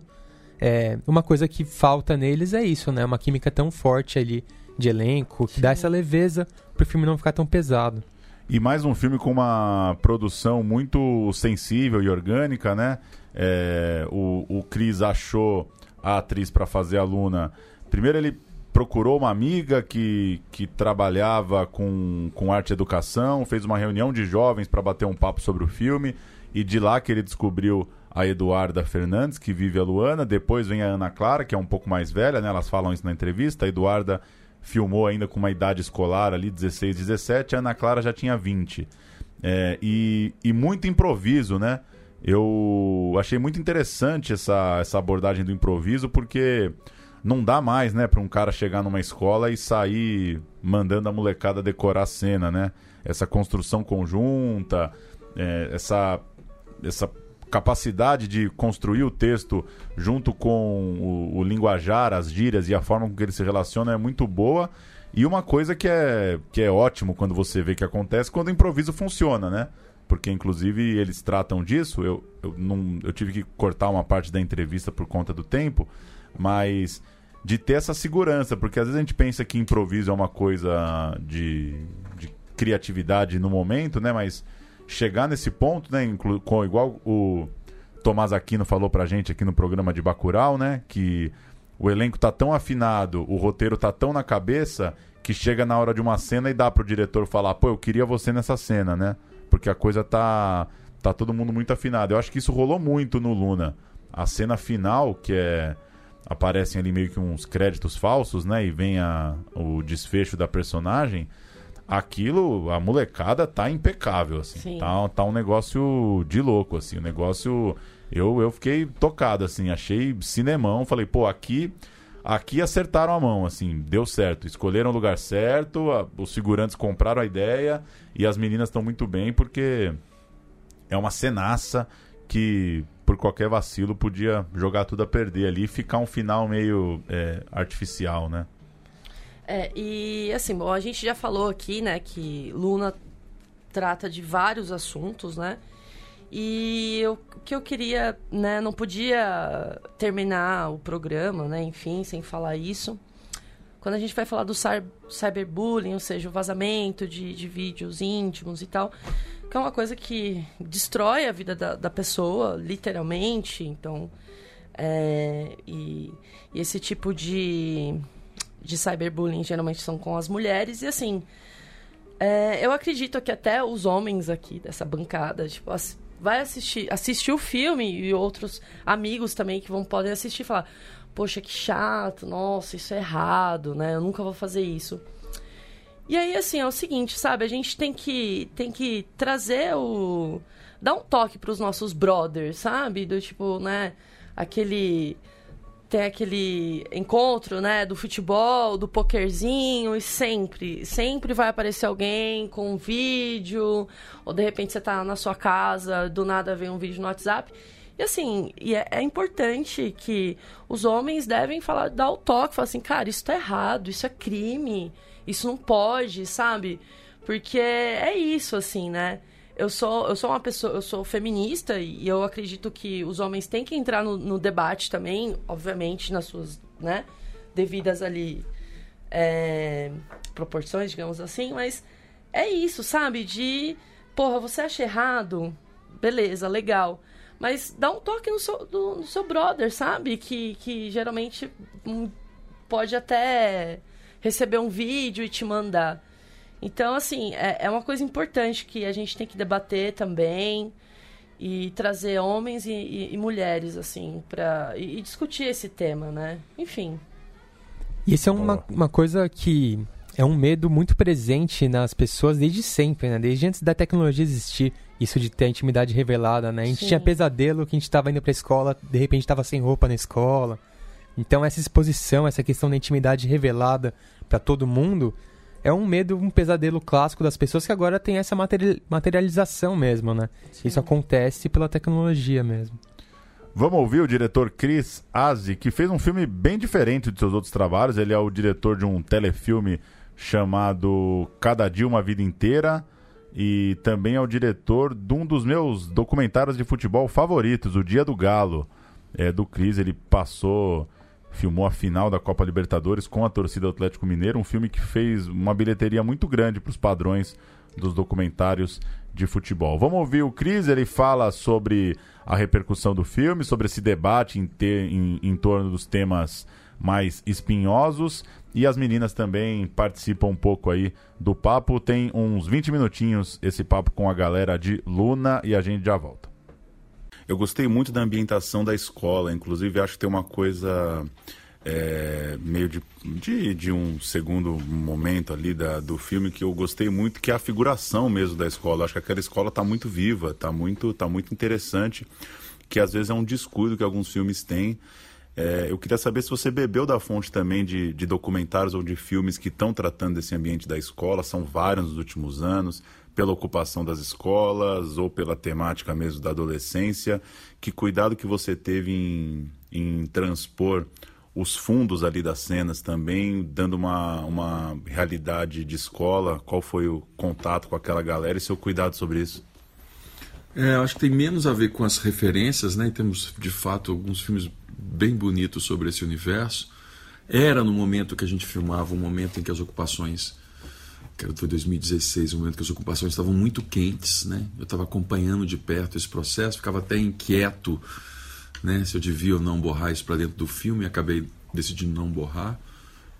é, uma coisa que falta neles é isso, né? Uma química tão forte ali de elenco que dá essa leveza pro filme não ficar tão pesado. E mais um filme com uma produção muito sensível e orgânica, né? É, o, o Cris achou a atriz para fazer a Luna. Primeiro ele procurou uma amiga que, que trabalhava com, com arte e educação, fez uma reunião de jovens para bater um papo sobre o filme, e de lá que ele descobriu a Eduarda Fernandes, que vive a Luana. Depois vem a Ana Clara, que é um pouco mais velha, né? Elas falam isso na entrevista. A Eduarda filmou ainda com uma idade escolar ali, 16, 17. A Ana Clara já tinha 20. É, e, e muito improviso, né? Eu achei muito interessante essa, essa abordagem do improviso, porque não dá mais, né, para um cara chegar numa escola e sair mandando a molecada decorar a cena, né? Essa construção conjunta, é, essa, essa capacidade de construir o texto junto com o, o, linguajar, as gírias e a forma com que ele se relaciona é muito boa. E uma coisa que é, que é ótimo quando você vê que acontece, quando o improviso funciona, né? Porque, inclusive, eles tratam disso. Eu, eu, não, eu tive que cortar uma parte da entrevista por conta do tempo, mas de ter essa segurança, porque às vezes a gente pensa que improviso é uma coisa de, de criatividade no momento, né? Mas chegar nesse ponto, né? Inclu com, igual o Tomás Aquino falou pra gente aqui no programa de Bacurau, né? Que o elenco tá tão afinado, o roteiro tá tão na cabeça que chega na hora de uma cena e dá pro diretor falar, pô, eu queria você nessa cena, né? Porque a coisa tá tá todo mundo muito afinado. Eu acho que isso rolou muito no Luna. A cena final, que é aparecem ali meio que uns créditos falsos, né? E vem a, o desfecho da personagem aquilo, a molecada tá impecável, assim. Tá, tá um negócio de louco, assim. O um negócio. Eu, eu fiquei tocado, assim. Achei cinemão. Falei, pô, aqui. Aqui acertaram a mão, assim, deu certo. Escolheram o lugar certo, a, os segurantes compraram a ideia e as meninas estão muito bem porque é uma cenaça que, por qualquer vacilo, podia jogar tudo a perder ali e ficar um final meio é, artificial, né? É, e assim, bom, a gente já falou aqui, né, que Luna trata de vários assuntos, né? E o que eu queria, né, não podia terminar o programa, né, enfim, sem falar isso. Quando a gente vai falar do cyberbullying, ou seja, o vazamento de, de vídeos íntimos e tal, que é uma coisa que destrói a vida da, da pessoa, literalmente. Então, é, e, e esse tipo de de cyberbullying geralmente são com as mulheres. E assim, é, eu acredito que até os homens aqui dessa bancada, tipo, vai assistir, assistir o filme e outros amigos também que vão poder assistir e falar: Poxa, que chato, nossa, isso é errado, né? Eu nunca vou fazer isso. E aí, assim, é o seguinte, sabe? A gente tem que, tem que trazer o. dar um toque para os nossos brothers, sabe? Do tipo, né? Aquele tem aquele encontro, né, do futebol, do pokerzinho e sempre, sempre vai aparecer alguém com um vídeo, ou de repente você tá na sua casa, do nada vem um vídeo no WhatsApp. E assim, e é, é, importante que os homens devem falar, dar o toque, falar assim, cara, isso tá errado, isso é crime, isso não pode, sabe? Porque é isso, assim, né? Eu sou, eu sou uma pessoa, eu sou feminista e eu acredito que os homens têm que entrar no, no debate também, obviamente, nas suas, né, devidas ali é, proporções, digamos assim, mas é isso, sabe? De, porra, você acha errado? Beleza, legal. Mas dá um toque no seu, no seu brother, sabe? Que, que geralmente um, pode até receber um vídeo e te mandar. Então, assim, é, é uma coisa importante que a gente tem que debater também e trazer homens e, e, e mulheres, assim, para e, e, discutir esse tema, né? Enfim. E isso é uma, uma coisa que é um medo muito presente nas pessoas desde sempre, né? Desde antes da tecnologia existir, isso de ter a intimidade revelada, né? A gente Sim. tinha pesadelo que a gente estava indo para a escola, de repente estava sem roupa na escola. Então essa exposição, essa questão da intimidade revelada para todo mundo é um medo, um pesadelo clássico das pessoas que agora tem essa materialização mesmo, né? Sim. Isso acontece pela tecnologia mesmo. Vamos ouvir o diretor Chris Azi, que fez um filme bem diferente de seus outros trabalhos. Ele é o diretor de um telefilme chamado Cada Dia Uma Vida Inteira e também é o diretor de um dos meus documentários de futebol favoritos, O Dia do Galo. É, do Chris, ele passou filmou a final da Copa Libertadores com a torcida do Atlético Mineiro, um filme que fez uma bilheteria muito grande para os padrões dos documentários de futebol. Vamos ouvir o Cris, ele fala sobre a repercussão do filme, sobre esse debate em, ter, em, em torno dos temas mais espinhosos e as meninas também participam um pouco aí do papo. Tem uns 20 minutinhos esse papo com a galera de Luna e a gente já volta. Eu gostei muito da ambientação da escola, inclusive acho que tem uma coisa é, meio de, de, de, um segundo momento ali da, do filme que eu gostei muito, que é a figuração mesmo da escola. Acho que aquela escola está muito viva, está muito, tá muito interessante, que às vezes é um descuido que alguns filmes têm. É, eu queria saber se você bebeu da fonte também de, de documentários ou de filmes que estão tratando desse ambiente da escola, são vários nos últimos anos, pela ocupação das escolas ou pela temática mesmo da adolescência. Que cuidado que você teve em, em transpor os fundos ali das cenas também, dando uma, uma realidade de escola? Qual foi o contato com aquela galera e seu cuidado sobre isso? É, acho que tem menos a ver com as referências, né? E temos, de fato, alguns filmes bem bonitos sobre esse universo. Era no momento que a gente filmava, um momento em que as ocupações, que foi 2016, um momento que as ocupações estavam muito quentes, né? Eu estava acompanhando de perto esse processo, ficava até inquieto né, se eu devia ou não borrar isso para dentro do filme, acabei decidindo não borrar.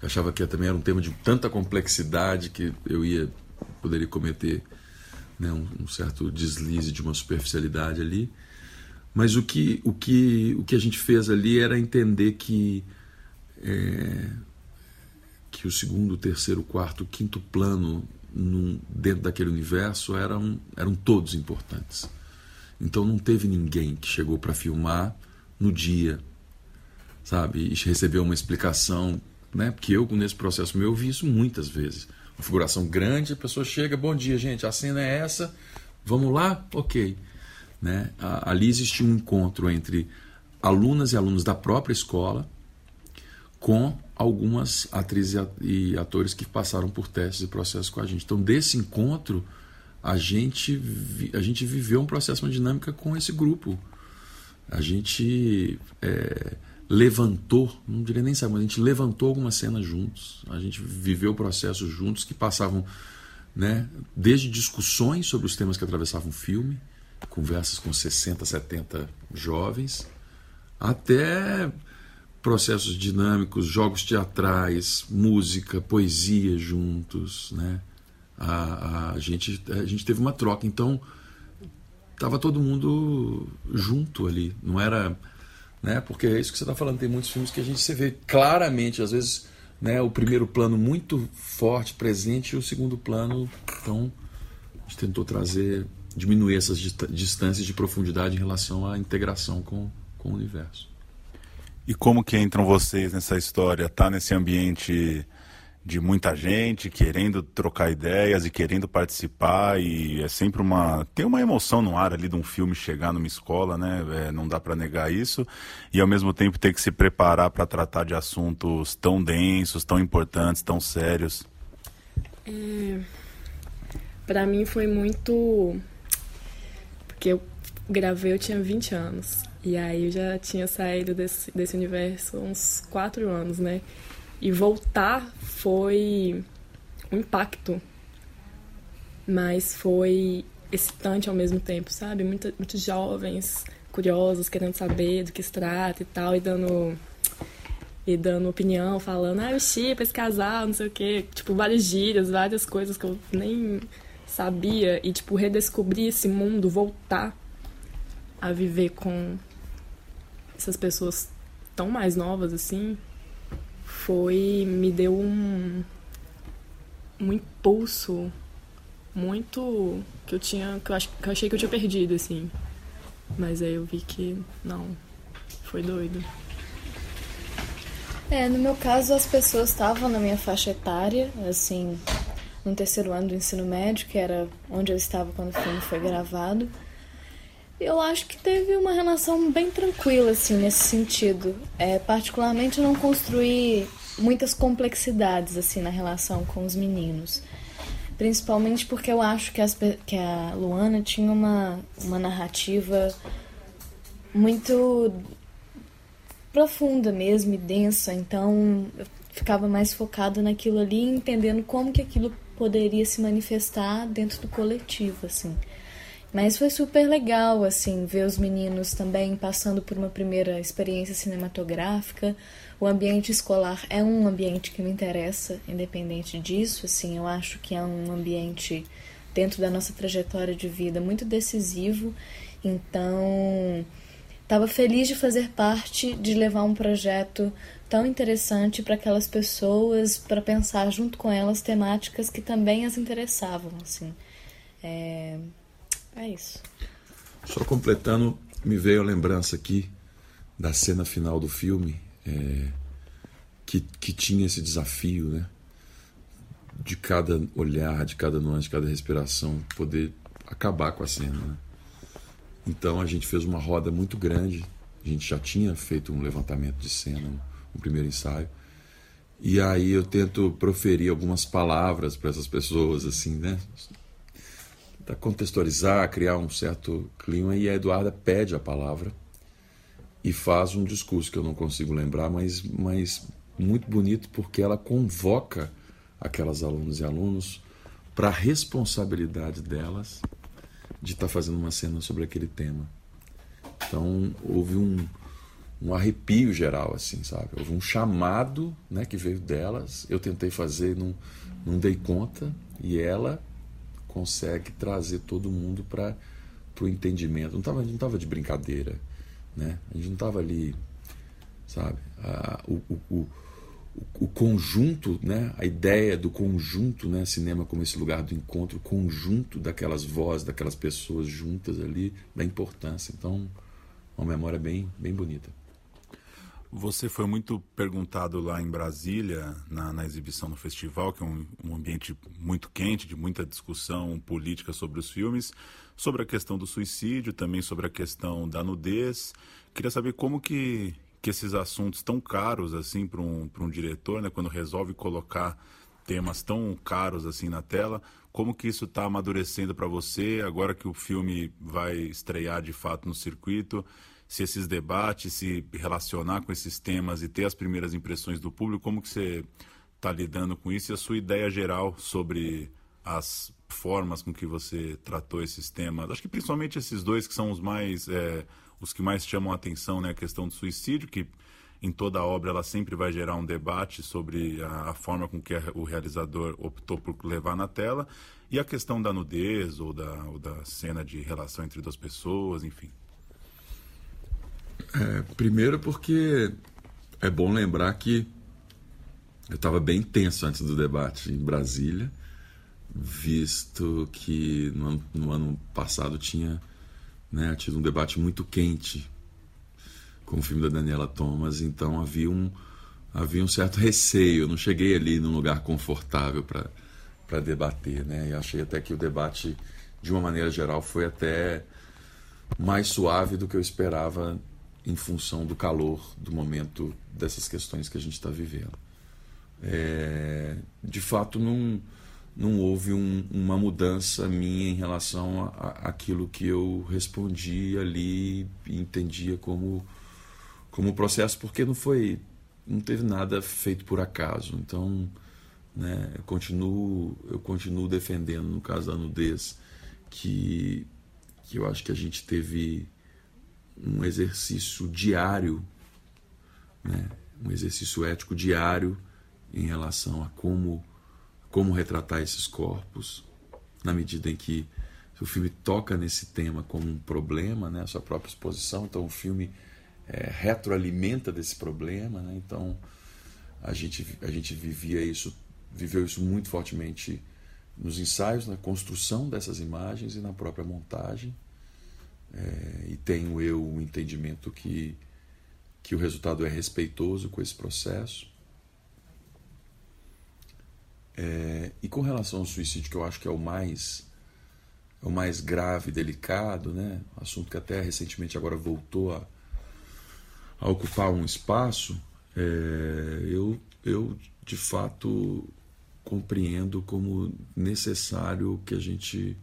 Eu achava que também era um tema de tanta complexidade que eu ia poderia cometer né, um, um, certo deslize de uma superficialidade ali. Mas o que, o que, o que a gente fez ali era entender que, é, que o segundo, terceiro, quarto, quinto plano num, dentro daquele universo eram, eram todos importantes. Então não teve ninguém que chegou para filmar no dia, sabe? E recebeu uma explicação, né? Porque eu, nesse processo meu, vi isso muitas vezes. Uma figuração grande, a pessoa chega, bom dia, gente, a cena é essa, vamos lá? Ok. Né? Ali existia um encontro entre alunas e alunos da própria escola com algumas atrizes e atores que passaram por testes e processos com a gente. Então, desse encontro, a gente, a gente viveu um processo, uma dinâmica com esse grupo a gente é, levantou, não diria nem sabe, mas a gente levantou algumas cenas juntos, a gente viveu processos juntos que passavam né, desde discussões sobre os temas que atravessavam o filme, conversas com 60, 70 jovens, até processos dinâmicos, jogos teatrais, música, poesia juntos, né? A, a, gente, a gente teve uma troca. Então, tava todo mundo junto ali. Não era. Né? Porque é isso que você está falando. Tem muitos filmes que a gente se vê claramente, às vezes, né, o primeiro plano muito forte, presente, e o segundo plano. Então, a gente tentou trazer, diminuir essas distâncias de profundidade em relação à integração com, com o universo. E como que entram vocês nessa história? Tá nesse ambiente de muita gente querendo trocar ideias e querendo participar e é sempre uma tem uma emoção no ar ali de um filme chegar numa escola né é, não dá para negar isso e ao mesmo tempo ter que se preparar para tratar de assuntos tão densos tão importantes tão sérios é... para mim foi muito porque eu gravei eu tinha 20 anos e aí eu já tinha saído desse, desse universo uns quatro anos né e voltar foi um impacto, mas foi excitante ao mesmo tempo, sabe? Muito, muitos jovens curiosos, querendo saber do que se trata e tal, e dando e dando opinião, falando, ah, eu chipo esse casal, não sei o quê. Tipo, várias gírias, várias coisas que eu nem sabia. E, tipo, redescobrir esse mundo, voltar a viver com essas pessoas tão mais novas, assim, foi me deu um um impulso muito que eu tinha que eu, que eu achei que eu tinha perdido assim mas aí eu vi que não foi doido é no meu caso as pessoas estavam na minha faixa etária assim no terceiro ano do ensino médio que era onde eu estava quando o filme foi gravado eu acho que teve uma relação bem tranquila, assim, nesse sentido. É, particularmente, não construí muitas complexidades, assim, na relação com os meninos. Principalmente porque eu acho que, as, que a Luana tinha uma, uma narrativa muito profunda mesmo e densa. Então, eu ficava mais focado naquilo ali, entendendo como que aquilo poderia se manifestar dentro do coletivo, assim. Mas foi super legal, assim, ver os meninos também passando por uma primeira experiência cinematográfica. O ambiente escolar é um ambiente que me interessa, independente disso, assim, eu acho que é um ambiente dentro da nossa trajetória de vida muito decisivo. Então, estava feliz de fazer parte, de levar um projeto tão interessante para aquelas pessoas, para pensar junto com elas temáticas que também as interessavam, assim. É, é isso. Só completando, me veio a lembrança aqui da cena final do filme, é, que, que tinha esse desafio, né? De cada olhar, de cada nuance, de cada respiração, poder acabar com a cena. Né? Então a gente fez uma roda muito grande. A gente já tinha feito um levantamento de cena, um primeiro ensaio. E aí eu tento proferir algumas palavras para essas pessoas, assim, né? para contextualizar, criar um certo clima, e a Eduarda pede a palavra e faz um discurso que eu não consigo lembrar, mas, mas muito bonito porque ela convoca aquelas alunas e alunos para a responsabilidade delas de estar tá fazendo uma cena sobre aquele tema. Então houve um, um arrepio geral, assim, sabe? Houve um chamado né, que veio delas. Eu tentei fazer, não, não dei conta, e ela consegue trazer todo mundo para o entendimento. Não tava, a gente não estava de brincadeira, né? A gente não estava ali, sabe? Ah, o, o, o, o, conjunto, né? A ideia do conjunto, né? Cinema como esse lugar do encontro, o conjunto daquelas vozes, daquelas pessoas juntas ali, da importância. Então, uma memória bem, bem bonita. Você foi muito perguntado lá em Brasília, na, na exibição no festival, que é um, um, ambiente muito quente, de muita discussão política sobre os filmes, sobre a questão do suicídio, também sobre a questão da nudez. Queria saber como que, que esses assuntos tão caros assim para um, um diretor, né, quando resolve colocar temas tão caros assim na tela, como que isso está amadurecendo para você agora que o filme vai estrear de fato no circuito? Se esses debates, se relacionar com esses temas e ter as primeiras impressões do público, como que você está lidando com isso e a sua ideia geral sobre as formas com que você tratou esses temas. Acho que principalmente esses dois que são os mais é, os que mais chamam a atenção, né? A questão do suicídio, que em toda a obra ela sempre vai gerar um debate sobre a, a forma com que o realizador optou por levar na tela e a questão da nudez ou da, ou da cena de relação entre duas pessoas, enfim. É, primeiro porque é bom lembrar que eu estava bem tenso antes do debate em Brasília, visto que no ano, no ano passado tinha né, tido um debate muito quente com o filme da Daniela Thomas, então havia um, havia um certo receio. Eu não cheguei ali num lugar confortável para debater, né? E achei até que o debate, de uma maneira geral, foi até mais suave do que eu esperava em função do calor do momento dessas questões que a gente está vivendo. É, de fato, não, não houve um, uma mudança minha em relação àquilo que eu respondi ali e entendia como, como processo, porque não foi não teve nada feito por acaso. Então, né, eu continuo eu continuo defendendo no caso da nudez que que eu acho que a gente teve um exercício diário, né? um exercício ético diário em relação a como, como retratar esses corpos, na medida em que o filme toca nesse tema como um problema, né? a sua própria exposição, então o filme é, retroalimenta desse problema, né? então a gente, a gente vivia isso, viveu isso muito fortemente nos ensaios, na construção dessas imagens e na própria montagem. É, e tenho eu um entendimento que, que o resultado é respeitoso com esse processo. É, e com relação ao suicídio, que eu acho que é o mais é o mais grave, delicado, né? Assunto que até recentemente agora voltou a, a ocupar um espaço. É, eu, eu de fato compreendo como necessário que a gente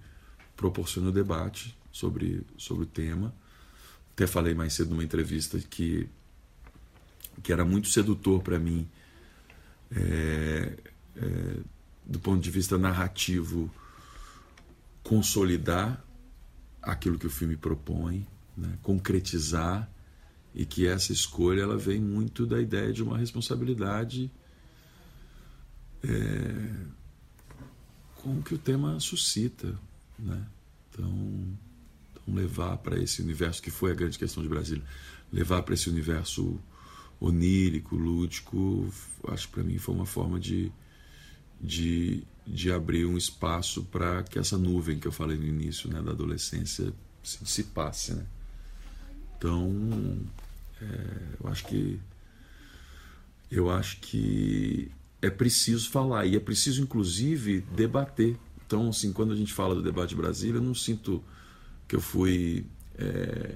proporcione o debate sobre, sobre o tema. Até falei mais cedo numa entrevista que, que era muito sedutor para mim é, é, do ponto de vista narrativo, consolidar aquilo que o filme propõe, né? concretizar e que essa escolha ela vem muito da ideia de uma responsabilidade é, com o que o tema suscita, né? Então, então levar para esse universo que foi a grande questão de Brasília, levar para esse universo onírico, lúdico, acho que para mim foi uma forma de, de, de abrir um espaço para que essa nuvem que eu falei no início, né, da adolescência, se dissipasse, né? Então, é, eu acho que eu acho que é preciso falar e é preciso inclusive debater. Então, assim, quando a gente fala do debate Brasília, eu não sinto que eu fui é,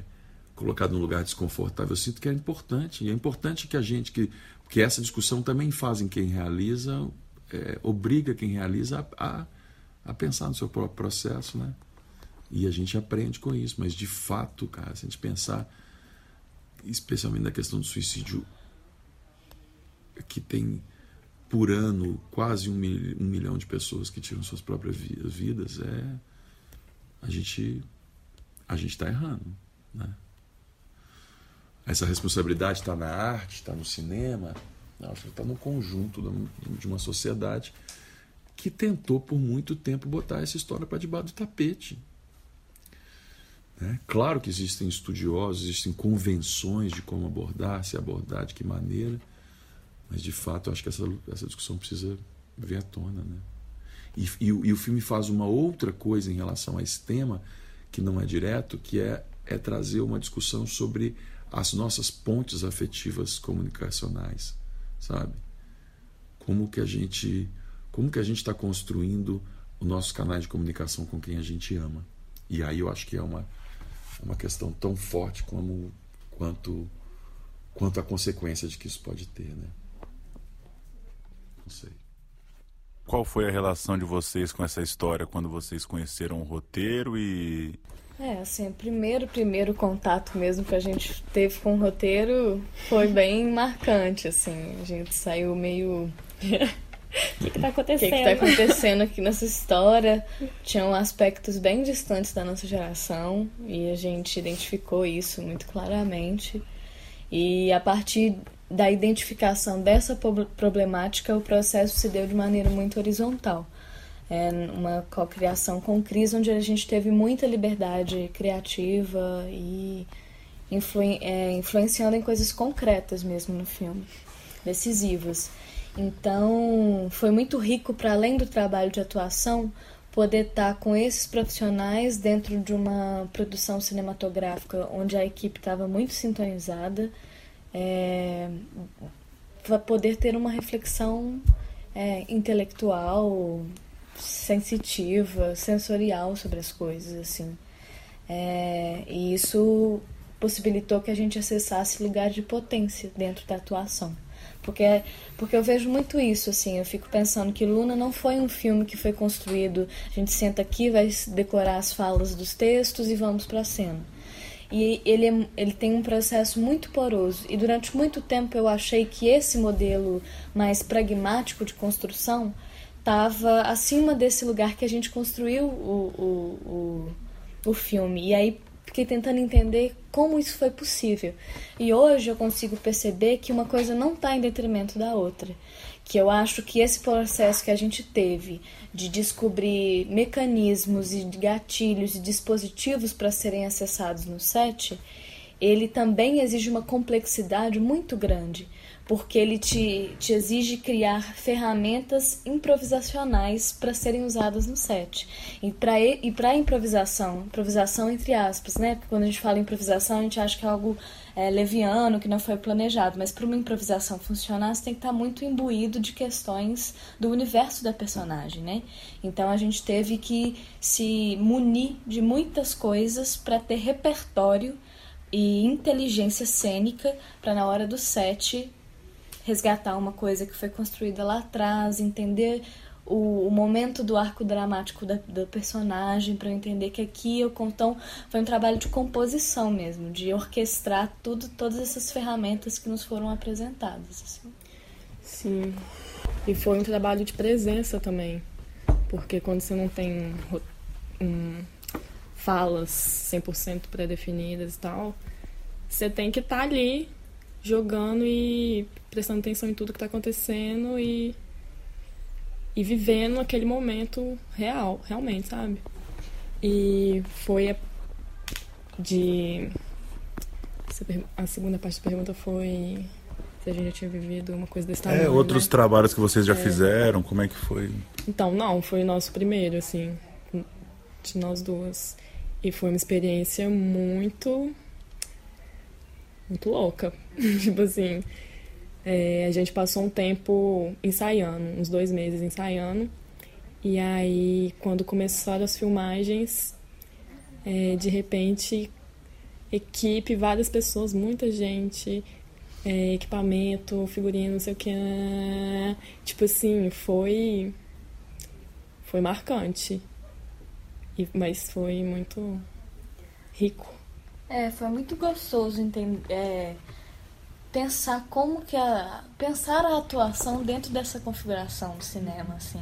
colocado num lugar desconfortável. Eu sinto que é importante e é importante que a gente que que essa discussão também faz em quem realiza, é, obriga quem realiza a, a, a pensar no seu próprio processo, né? E a gente aprende com isso, mas de fato, cara, se a gente pensar especialmente na questão do suicídio, que tem por ano quase um, mil, um milhão de pessoas que tiram suas próprias vidas, é a gente a gente está errando, né? Essa responsabilidade está na arte, está no cinema, está no conjunto de uma sociedade que tentou por muito tempo botar essa história para debaixo do tapete. Né? Claro que existem estudiosos, existem convenções de como abordar, se abordar, de que maneira, mas de fato eu acho que essa, essa discussão precisa vir à tona. Né? E, e, e, o filme faz uma outra coisa em relação a esse tema, que não é direto, que é, é trazer uma discussão sobre as nossas pontes afetivas comunicacionais, sabe? Como que a gente, como que a gente está construindo o nosso canal de comunicação com quem a gente ama? E aí eu acho que é uma uma questão tão forte como quanto quanto a consequência de que isso pode ter, né? Não sei. Qual foi a relação de vocês com essa história quando vocês conheceram o roteiro e é, assim, o primeiro, primeiro contato mesmo que a gente teve com o roteiro foi bem marcante, assim. A gente saiu meio O que, que tá acontecendo? O que, que tá acontecendo aqui nessa história? Tinham aspectos bem distantes da nossa geração e a gente identificou isso muito claramente. E a partir da identificação dessa problemática, o processo se deu de maneira muito horizontal. É uma cocriação com Cris, onde a gente teve muita liberdade criativa e influ é, influenciando em coisas concretas mesmo no filme, decisivas. Então, foi muito rico para além do trabalho de atuação poder estar tá com esses profissionais dentro de uma produção cinematográfica onde a equipe estava muito sintonizada, é, poder ter uma reflexão é, intelectual, sensitiva, sensorial sobre as coisas, assim. É, e isso possibilitou que a gente acessasse lugar de potência dentro da atuação. Porque, porque eu vejo muito isso, assim, eu fico pensando que Luna não foi um filme que foi construído, a gente senta aqui, vai decorar as falas dos textos e vamos para a cena. E ele, é, ele tem um processo muito poroso. E durante muito tempo eu achei que esse modelo mais pragmático de construção estava acima desse lugar que a gente construiu o, o, o, o filme. E aí fiquei tentando entender como isso foi possível. E hoje eu consigo perceber que uma coisa não está em detrimento da outra. Que eu acho que esse processo que a gente teve de descobrir mecanismos e gatilhos e dispositivos para serem acessados no set, ele também exige uma complexidade muito grande porque ele te, te exige criar ferramentas improvisacionais para serem usadas no set. E para e improvisação, improvisação entre aspas, né? Porque quando a gente fala improvisação, a gente acha que é algo é, leviano, que não foi planejado, mas para uma improvisação funcionar, você tem que estar tá muito imbuído de questões do universo da personagem, né? Então a gente teve que se munir de muitas coisas para ter repertório e inteligência cênica para na hora do set resgatar uma coisa que foi construída lá atrás, entender o, o momento do arco dramático da, personagem, para eu entender que aqui eu então foi um trabalho de composição mesmo, de orquestrar tudo, todas essas ferramentas que nos foram apresentadas. Assim. Sim. E foi um trabalho de presença também, porque quando você não tem um, falas 100% pré-definidas e tal, você tem que estar tá ali jogando e prestando atenção em tudo que está acontecendo e, e vivendo aquele momento real, realmente, sabe? E foi a, de. A segunda parte da pergunta foi se a gente já tinha vivido uma coisa desse tamanho. É, outros né? trabalhos que vocês já é. fizeram, como é que foi? Então, não, foi o nosso primeiro, assim, de nós duas. E foi uma experiência muito. Muito louca. tipo assim, é, a gente passou um tempo ensaiando, uns dois meses ensaiando. E aí, quando começaram as filmagens, é, de repente, equipe, várias pessoas, muita gente, é, equipamento, figurino, não sei o que. Tipo assim, foi. Foi marcante. E, mas foi muito rico. É, foi muito gostoso entender. É, pensar como que a. pensar a atuação dentro dessa configuração do cinema, assim.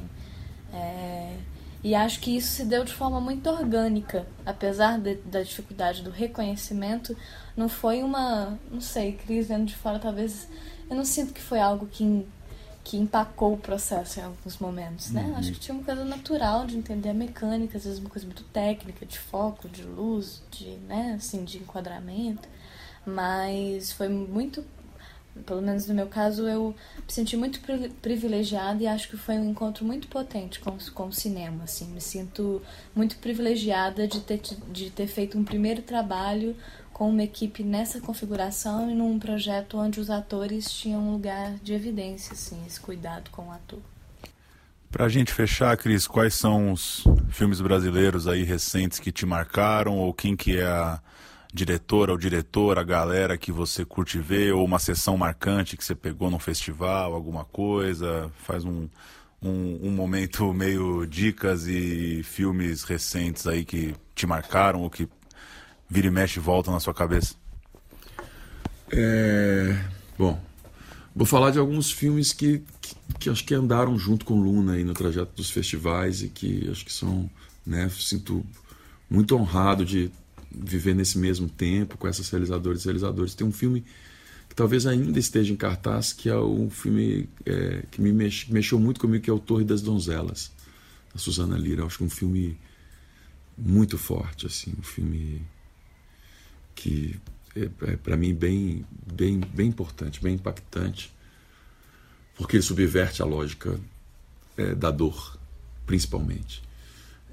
É, e acho que isso se deu de forma muito orgânica, apesar de, da dificuldade do reconhecimento, não foi uma, não sei, Cris vendo de fora talvez, eu não sinto que foi algo que, que empacou o processo em alguns momentos, né? Uhum. Acho que tinha uma coisa natural de entender a mecânica, às vezes uma coisa muito técnica, de foco, de luz, de, né, assim, de enquadramento, mas foi muito pelo menos no meu caso, eu me senti muito privilegiada e acho que foi um encontro muito potente com, com o cinema, assim. Me sinto muito privilegiada de ter, de ter feito um primeiro trabalho com uma equipe nessa configuração e num projeto onde os atores tinham um lugar de evidência, assim, esse cuidado com o ator. Pra gente fechar, Cris, quais são os filmes brasileiros aí recentes que te marcaram ou quem que é a diretora ou diretor, a galera que você curte ver, ou uma sessão marcante que você pegou num festival, alguma coisa? Faz um, um, um, momento meio dicas e filmes recentes aí que te marcaram ou que vira e mexe e volta na sua cabeça. É... Bom, vou falar de alguns filmes que, que, que, acho que andaram junto com Luna aí no trajeto dos festivais e que acho que são, né, sinto muito honrado de viver nesse mesmo tempo com essas realizadoras e realizadores. Tem um filme que talvez ainda esteja em cartaz, que é um filme é, que me mex, mexeu muito comigo, que é o Torre das Donzelas, da Susana Lira. Acho que é um filme muito forte, assim, um filme que é, é para mim bem, bem, bem importante, bem impactante, porque ele subverte a lógica é, da dor, principalmente.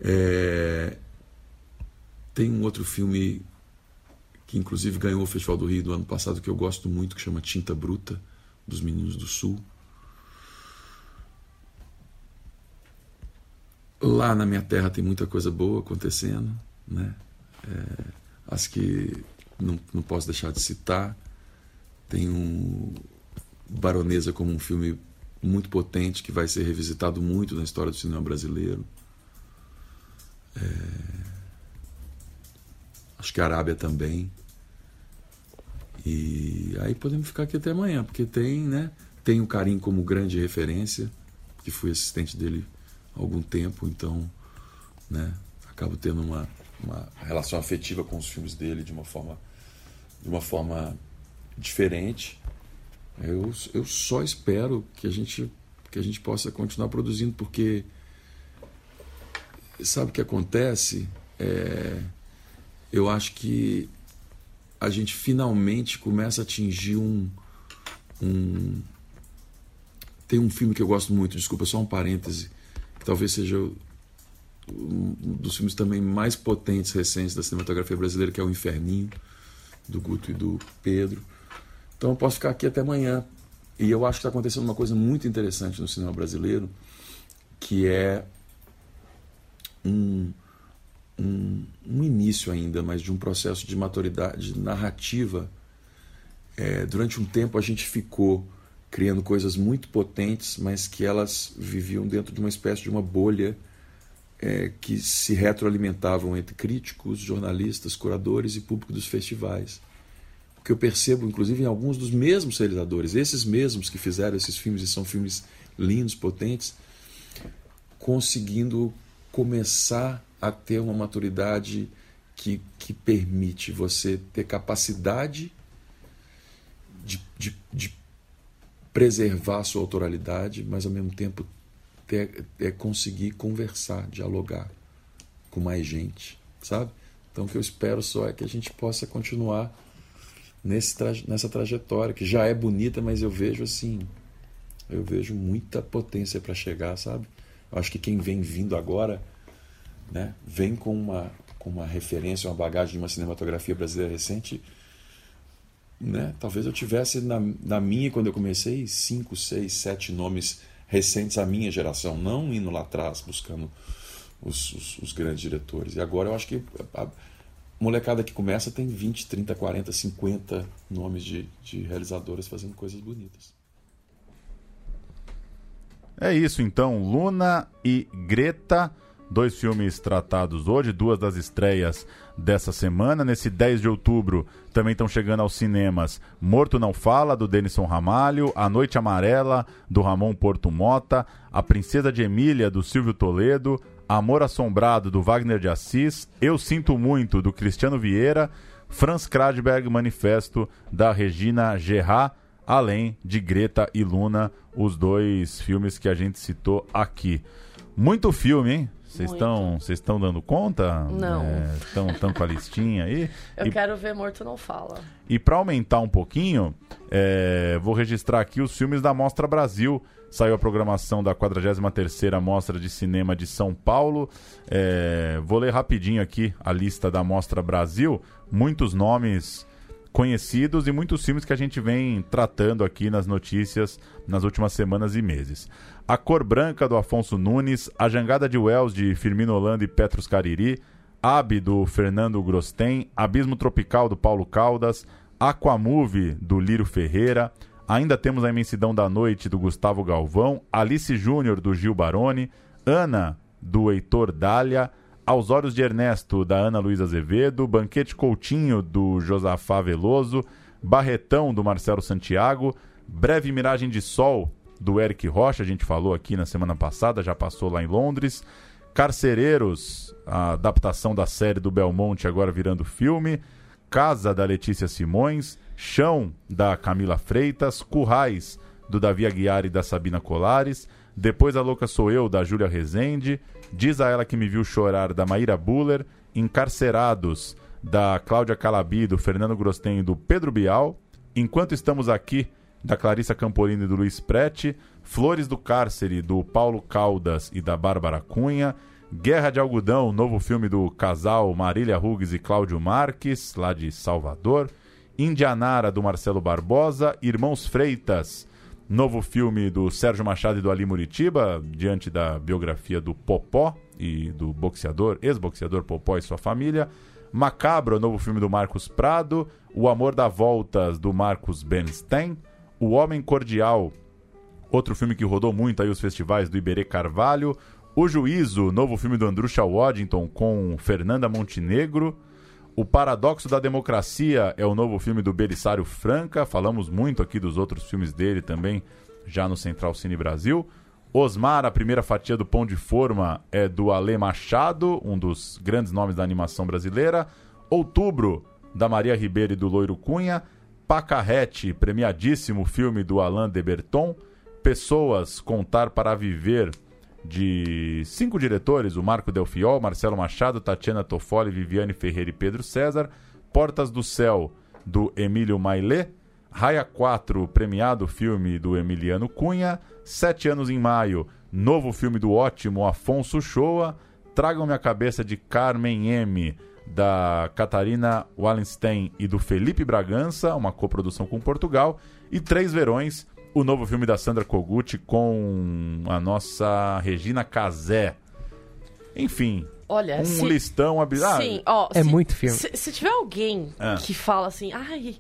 É, tem um outro filme que inclusive ganhou o Festival do Rio do ano passado que eu gosto muito, que chama Tinta Bruta, dos Meninos do Sul. Lá na minha terra tem muita coisa boa acontecendo, né? É, as que não, não posso deixar de citar. Tem um Baronesa como um filme muito potente que vai ser revisitado muito na história do cinema brasileiro. É, acho que a Arábia também. E aí podemos ficar aqui até amanhã, porque tem, né? Tem o Karim como grande referência, que fui assistente dele há algum tempo, então, né? Acabo tendo uma, uma relação afetiva com os filmes dele de uma forma, de uma forma diferente. Eu, eu só espero que a gente que a gente possa continuar produzindo, porque sabe o que acontece? É, eu acho que a gente finalmente começa a atingir um, um. Tem um filme que eu gosto muito, desculpa, só um parêntese, que talvez seja um dos filmes também mais potentes recentes da cinematografia brasileira, que é O Inferninho, do Guto e do Pedro. Então eu posso ficar aqui até amanhã. E eu acho que está acontecendo uma coisa muito interessante no cinema brasileiro, que é um um, um, início ainda, mas de um processo de maturidade narrativa. É, durante um tempo a gente ficou criando coisas muito potentes, mas que elas viviam dentro de uma espécie de uma bolha é, que se retroalimentavam entre críticos, jornalistas, curadores e público dos festivais. O que eu percebo, inclusive, em alguns dos mesmos realizadores, esses mesmos que fizeram esses filmes, e são filmes lindos, potentes, conseguindo começar a ter uma maturidade que, que permite você ter capacidade de, de, de preservar a sua autoralidade, mas ao mesmo tempo é conseguir conversar, dialogar com mais gente, sabe? Então o que eu espero só é que a gente possa continuar nesse traje, nessa trajetória que já é bonita, mas eu vejo assim, eu vejo muita potência para chegar, sabe? Eu acho que quem vem vindo agora, né, vem com uma com uma referência, uma bagagem de uma cinematografia brasileira recente, né? Talvez eu tivesse na, na minha quando eu comecei cinco, seis, sete nomes recentes à minha geração, não indo lá atrás buscando os, os, os grandes diretores. E agora eu acho que a, molecada que começa tem 20, 30, 40, 50 nomes de, de realizadoras fazendo coisas bonitas. É isso então, Luna e Greta, dois filmes tratados hoje, duas das estreias dessa semana. Nesse 10 de outubro também estão chegando aos cinemas Morto Não Fala, do Denison Ramalho, A Noite Amarela, do Ramon Porto Mota, A Princesa de Emília, do Silvio Toledo, Amor Assombrado, do Wagner de Assis, Eu Sinto Muito, do Cristiano Vieira, Franz Kradberg Manifesto, da Regina Gerard, além de Greta e Luna, os dois filmes que a gente citou aqui. Muito filme, hein? Vocês estão vocês estão dando conta? Não. Estão é, com a listinha aí? Eu e, quero ver Morto Não Fala. E para aumentar um pouquinho, é, vou registrar aqui os filmes da Mostra Brasil. Saiu a programação da 43ª Mostra de Cinema de São Paulo. É, vou ler rapidinho aqui a lista da Mostra Brasil. Muitos nomes conhecidos e muitos filmes que a gente vem tratando aqui nas notícias nas últimas semanas e meses. A Cor Branca, do Afonso Nunes, A Jangada de Wells, de Firmino Holanda e Petros Cariri, Ab, do Fernando Grosten, Abismo Tropical, do Paulo Caldas, Aquamove, do Lírio Ferreira, ainda temos A Imensidão da Noite, do Gustavo Galvão, Alice Júnior, do Gil Baroni, Ana, do Heitor Dália, aos Olhos de Ernesto, da Ana Luísa Azevedo, Banquete Coutinho, do Josafá Veloso, Barretão, do Marcelo Santiago, Breve Miragem de Sol, do Eric Rocha, a gente falou aqui na semana passada, já passou lá em Londres. Carcereiros, a adaptação da série do Belmonte, agora virando filme. Casa, da Letícia Simões. Chão, da Camila Freitas. Currais, do Davi Aguiar e da Sabina Colares. Depois a Louca Sou Eu, da Júlia Rezende. Diz a Ela Que Me Viu Chorar, da Maíra Buller, Encarcerados, da Cláudia Calabi, do Fernando Grosten e do Pedro Bial. Enquanto Estamos Aqui, da Clarissa Campolino e do Luiz Prete. Flores do Cárcere, do Paulo Caldas e da Bárbara Cunha. Guerra de Algodão, novo filme do casal Marília Rugues e Cláudio Marques, lá de Salvador. Indianara, do Marcelo Barbosa. Irmãos Freitas, Novo filme do Sérgio Machado e do Ali Muritiba, diante da biografia do Popó e do boxeador, ex-boxeador Popó e sua família. Macabro, novo filme do Marcos Prado. O Amor da Voltas, do Marcos Bernstein. O Homem Cordial, outro filme que rodou muito aí os festivais do Iberê Carvalho. O Juízo, novo filme do Andrusha Waddington com Fernanda Montenegro. O Paradoxo da Democracia é o novo filme do Belisário Franca. Falamos muito aqui dos outros filmes dele também, já no Central Cine Brasil. Osmar, a primeira fatia do Pão de Forma, é do Ale Machado, um dos grandes nomes da animação brasileira. Outubro, da Maria Ribeiro e do Loiro Cunha. Pacarrete, premiadíssimo filme do Alain de Berton. Pessoas, Contar para Viver, de cinco diretores: o Marco Delfiol, Marcelo Machado, Tatiana Toffoli, Viviane Ferreira e Pedro César. Portas do Céu, do Emílio Maillet. Raia 4, premiado filme do Emiliano Cunha. Sete anos em maio, novo filme do ótimo Afonso Shoa. Tragam-me a cabeça de Carmen M, da Catarina Wallenstein e do Felipe Bragança, uma coprodução com Portugal. E Três Verões, o novo filme da Sandra Kogut com a nossa Regina Casé. Enfim. Olha, um se, listão absurdo. Sim, ó, é se, muito filme. Se, se tiver alguém Ah. que fala assim, ai,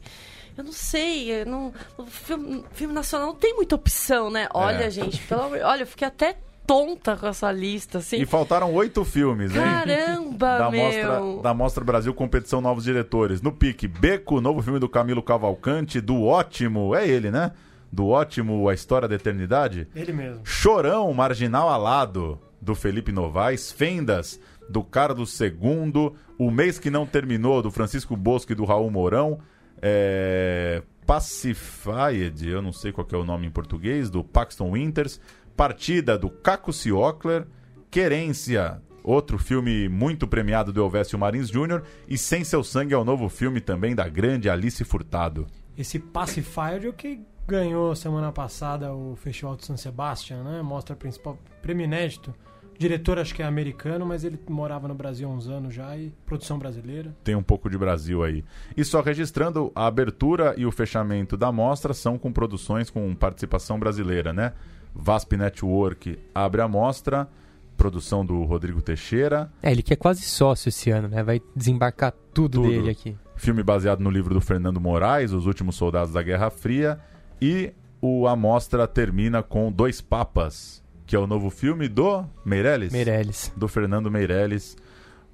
eu não sei, eu não, o filme, filme nacional não tem muita opção, né? Olha, É. gente, pelo amor, olha, eu fiquei até tonta com essa lista, assim. E faltaram oito filmes, hein? Caramba, da meu. Mostra, da Mostra Brasil Competição Novos Diretores. No pique, Beco, novo filme do Camilo Cavalcante, do ótimo, é ele, né? do ótimo A História da Eternidade? Ele mesmo. Chorão, Marginal Alado, do Felipe Novaes. Fendas, do Carlos II. O Mês Que Não Terminou, do Francisco Bosco e do Raul Mourão. É... Pacified, eu não sei qual que é o nome em português, do Paxton Winters. Partida, do Caco Ciocler. Querência, outro filme muito premiado do Elvésio Marins Jr. E Sem Seu Sangue é o novo filme também da grande Alice Furtado. Esse Pacifier é o que ganhou semana passada o Festival de San Sebastian, né? Mostra principal prêmio inédito. O diretor acho que é americano, mas ele morava no Brasil há uns anos já e produção brasileira. Tem um pouco de Brasil aí. E só registrando, a abertura e o fechamento da mostra são com produções com participação brasileira, né? VASP Network abre a mostra, produção do Rodrigo Teixeira. É, ele que é quase sócio esse ano, né? Vai desembarcar tudo, Tudo. dele aqui. Filme baseado no livro do Fernando Moraes, Os Últimos Soldados da Guerra Fria. E o, a mostra termina com Dois Papas, que é o novo filme do Meirelles? Meirelles. Do Fernando Meirelles.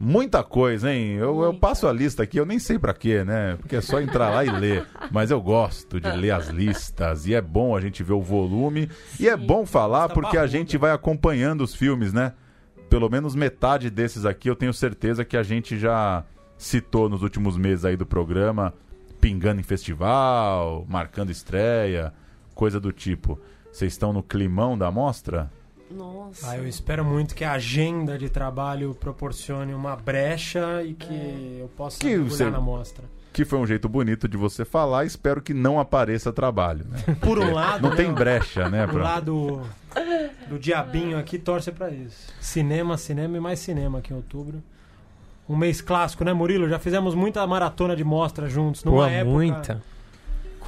Muita coisa, hein? Eu, eu passo a lista aqui, eu nem sei pra quê, né? Porque é só entrar lá e ler. Mas eu gosto de ler as listas. E é bom a gente ver o volume. E é bom falar porque a gente vai acompanhando os filmes, né? Pelo menos metade desses aqui eu tenho certeza que a gente já citou nos últimos meses aí do programa. Pingando em festival, marcando estreia, coisa do tipo. Vocês estão no climão da mostra? Nossa. Ah, eu espero muito que a agenda de trabalho proporcione uma brecha e que eu possa Que você- na mostra. Que foi um jeito bonito de você falar. Espero que não apareça trabalho, né? Por um lado, Não né, tem brecha, né? O pra- lado do diabinho aqui torce pra isso. Cinema, cinema e mais cinema aqui em outubro. Um mês clássico, né, Murilo? Já fizemos muita maratona de mostra juntos. Numa Pô, época... muita.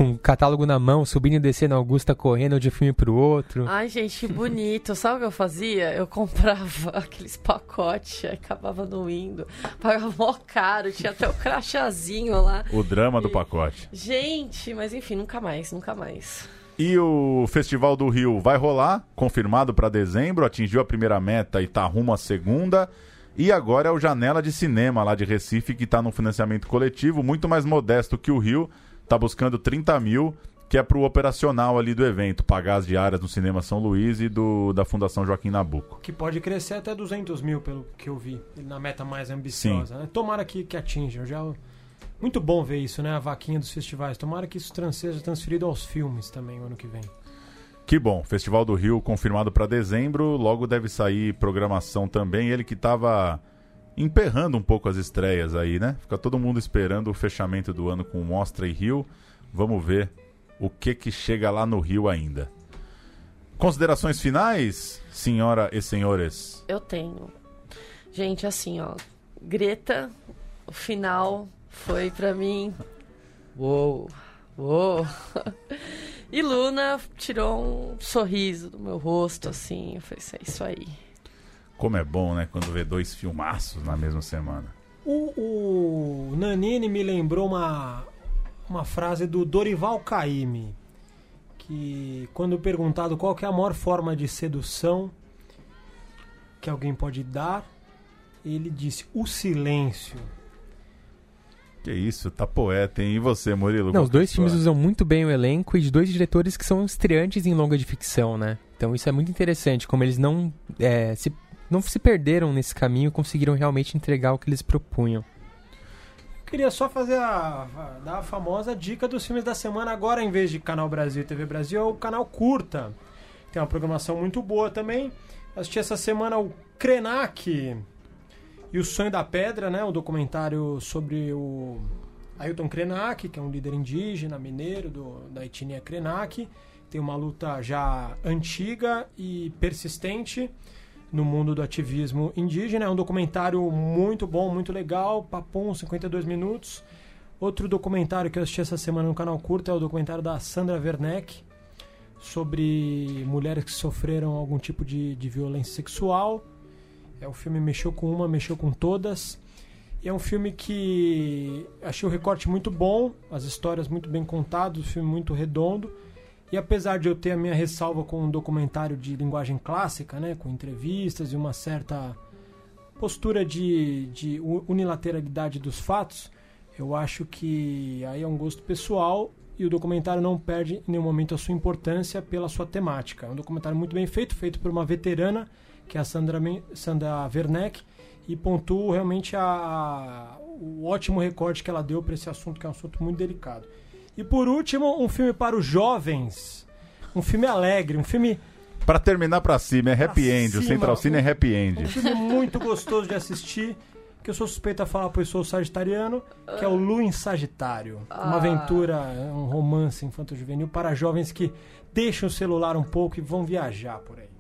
Com o catálogo na mão, subindo e descendo Augusta correndo de um filme pro outro. Ai, gente, que bonito. Sabe o que eu fazia? Eu comprava aqueles pacotes, aí acabava não indo. Pagava mó caro, tinha até o crachazinho lá. O drama do pacote. Gente, mas enfim, nunca mais, nunca mais. E o Festival do Rio vai rolar, confirmado para dezembro, atingiu a primeira meta e tá rumo à segunda. E agora é o Janela de Cinema lá de Recife, que tá num financiamento coletivo, muito mais modesto que o Rio, tá buscando 30 mil, que é pro operacional ali do evento, pagar as diárias no Cinema São Luís e do, da Fundação Joaquim Nabuco. Que pode crescer até 200 mil, pelo que eu vi, na meta mais ambiciosa. Né? Tomara que, que atinjam. Já... Muito bom ver isso, né? A vaquinha dos festivais. Tomara que isso seja transferido aos filmes também o ano que vem. Que bom, Festival do Rio confirmado para dezembro, logo deve sair programação também. Ele que tava emperrando um pouco as estreias aí, né? Fica todo mundo esperando o fechamento do ano com Mostra e Rio. Vamos ver o que que chega lá no Rio ainda. Considerações finais, senhora e senhores? Eu tenho. Gente, assim, ó. Greta, o final foi pra mim. Uou! Uou! E Luna tirou um sorriso do meu rosto, assim. Eu falei, "Isso é isso aí. Como é bom, né, quando vê dois filmaços na mesma semana. O, o Nanini me lembrou uma, uma frase do Dorival Caymmi, que quando perguntado qual que é a maior forma de sedução que alguém pode dar, ele disse o silêncio. Que isso, tá poeta, hein? E você, Murilo? Não, os é dois filmes usam muito bem o elenco e de dois diretores que são estreantes em longa de ficção, né? Então isso é muito interessante, como eles não, é, se, não se perderam nesse caminho e conseguiram realmente entregar o que eles propunham. Queria só fazer a, a- dar a famosa dica dos filmes da semana agora, em vez de Canal Brasil e TV Brasil, é o canal Curta. Tem uma programação muito boa também. Assisti essa semana o Krenak e o Sonho da Pedra, né? Um documentário sobre o Ailton Krenak, que é um líder indígena mineiro do, da etnia Krenak. Tem uma luta já antiga e persistente no mundo do ativismo indígena. É um documentário muito bom, muito legal. Papum, 52 minutos. Outro documentário que eu assisti essa semana no canal Curta é o documentário da Sandra Werneck sobre mulheres que sofreram algum tipo de, de violência sexual. É o filme mexeu com uma, mexeu com todas. E é um filme que achei o recorte muito bom, as histórias muito bem contadas, o filme muito redondo. E apesar de eu ter a minha ressalva com um documentário de linguagem clássica, né, com entrevistas e uma certa postura de, de unilateralidade dos fatos, eu acho que aí é um gosto pessoal. e o documentário não perde em nenhum momento a sua importância pela sua temática. É um documentário muito bem feito, feito por uma veterana, que é a Sandra, Sandra Werneck, e pontua realmente a, o ótimo recorte que ela deu para esse assunto, que é um assunto muito delicado. E por último, um filme para os jovens, um filme alegre, um filme Pra terminar pra cima, é happy Pra end. O cima, Central Cine é happy um end. filme muito gostoso de assistir, que eu sou suspeito a falar, pois sou sagitariano, que é o Lu em Sagitário. Uma Ah. aventura, um romance infanto-juvenil para jovens que deixam o celular um pouco e vão viajar por aí.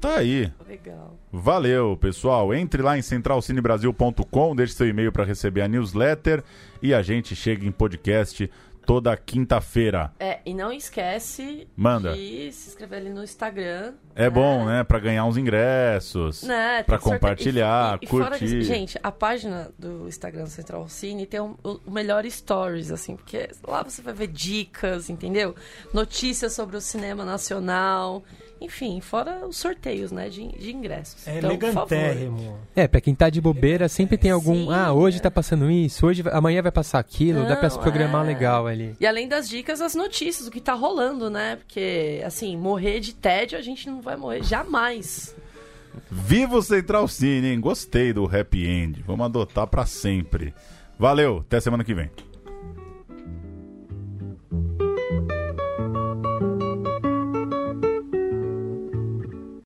Tá aí. Legal. Valeu, pessoal. Entre lá em centralcinebrasil.com, deixe seu e-mail para receber a newsletter e a gente chega em podcast toda quinta-feira. É, e não esquece Manda. de se inscrever ali no Instagram. É bom, né? Pra ganhar uns ingressos. Né, sorte- compartilhar, e- e fora curtir. que, gente, a página do Instagram Central Cine tem o, o melhor stories, assim, porque lá você vai ver dicas, entendeu? Notícias sobre o cinema nacional. Enfim, fora os sorteios, né, de, de ingressos. É então, por favor. elegantérrimo. É, pra quem tá de bobeira, sempre tem algum. ah, hoje tá passando isso, hoje amanhã vai passar aquilo, dá pra se Não, programar é. legal ali. E além das dicas, as notícias, o que tá rolando, né? Porque, assim, morrer de tédio a gente não vai morrer jamais. Viva o Central Cine, hein? Gostei do happy end. Vamos adotar pra sempre. Valeu, até semana que vem.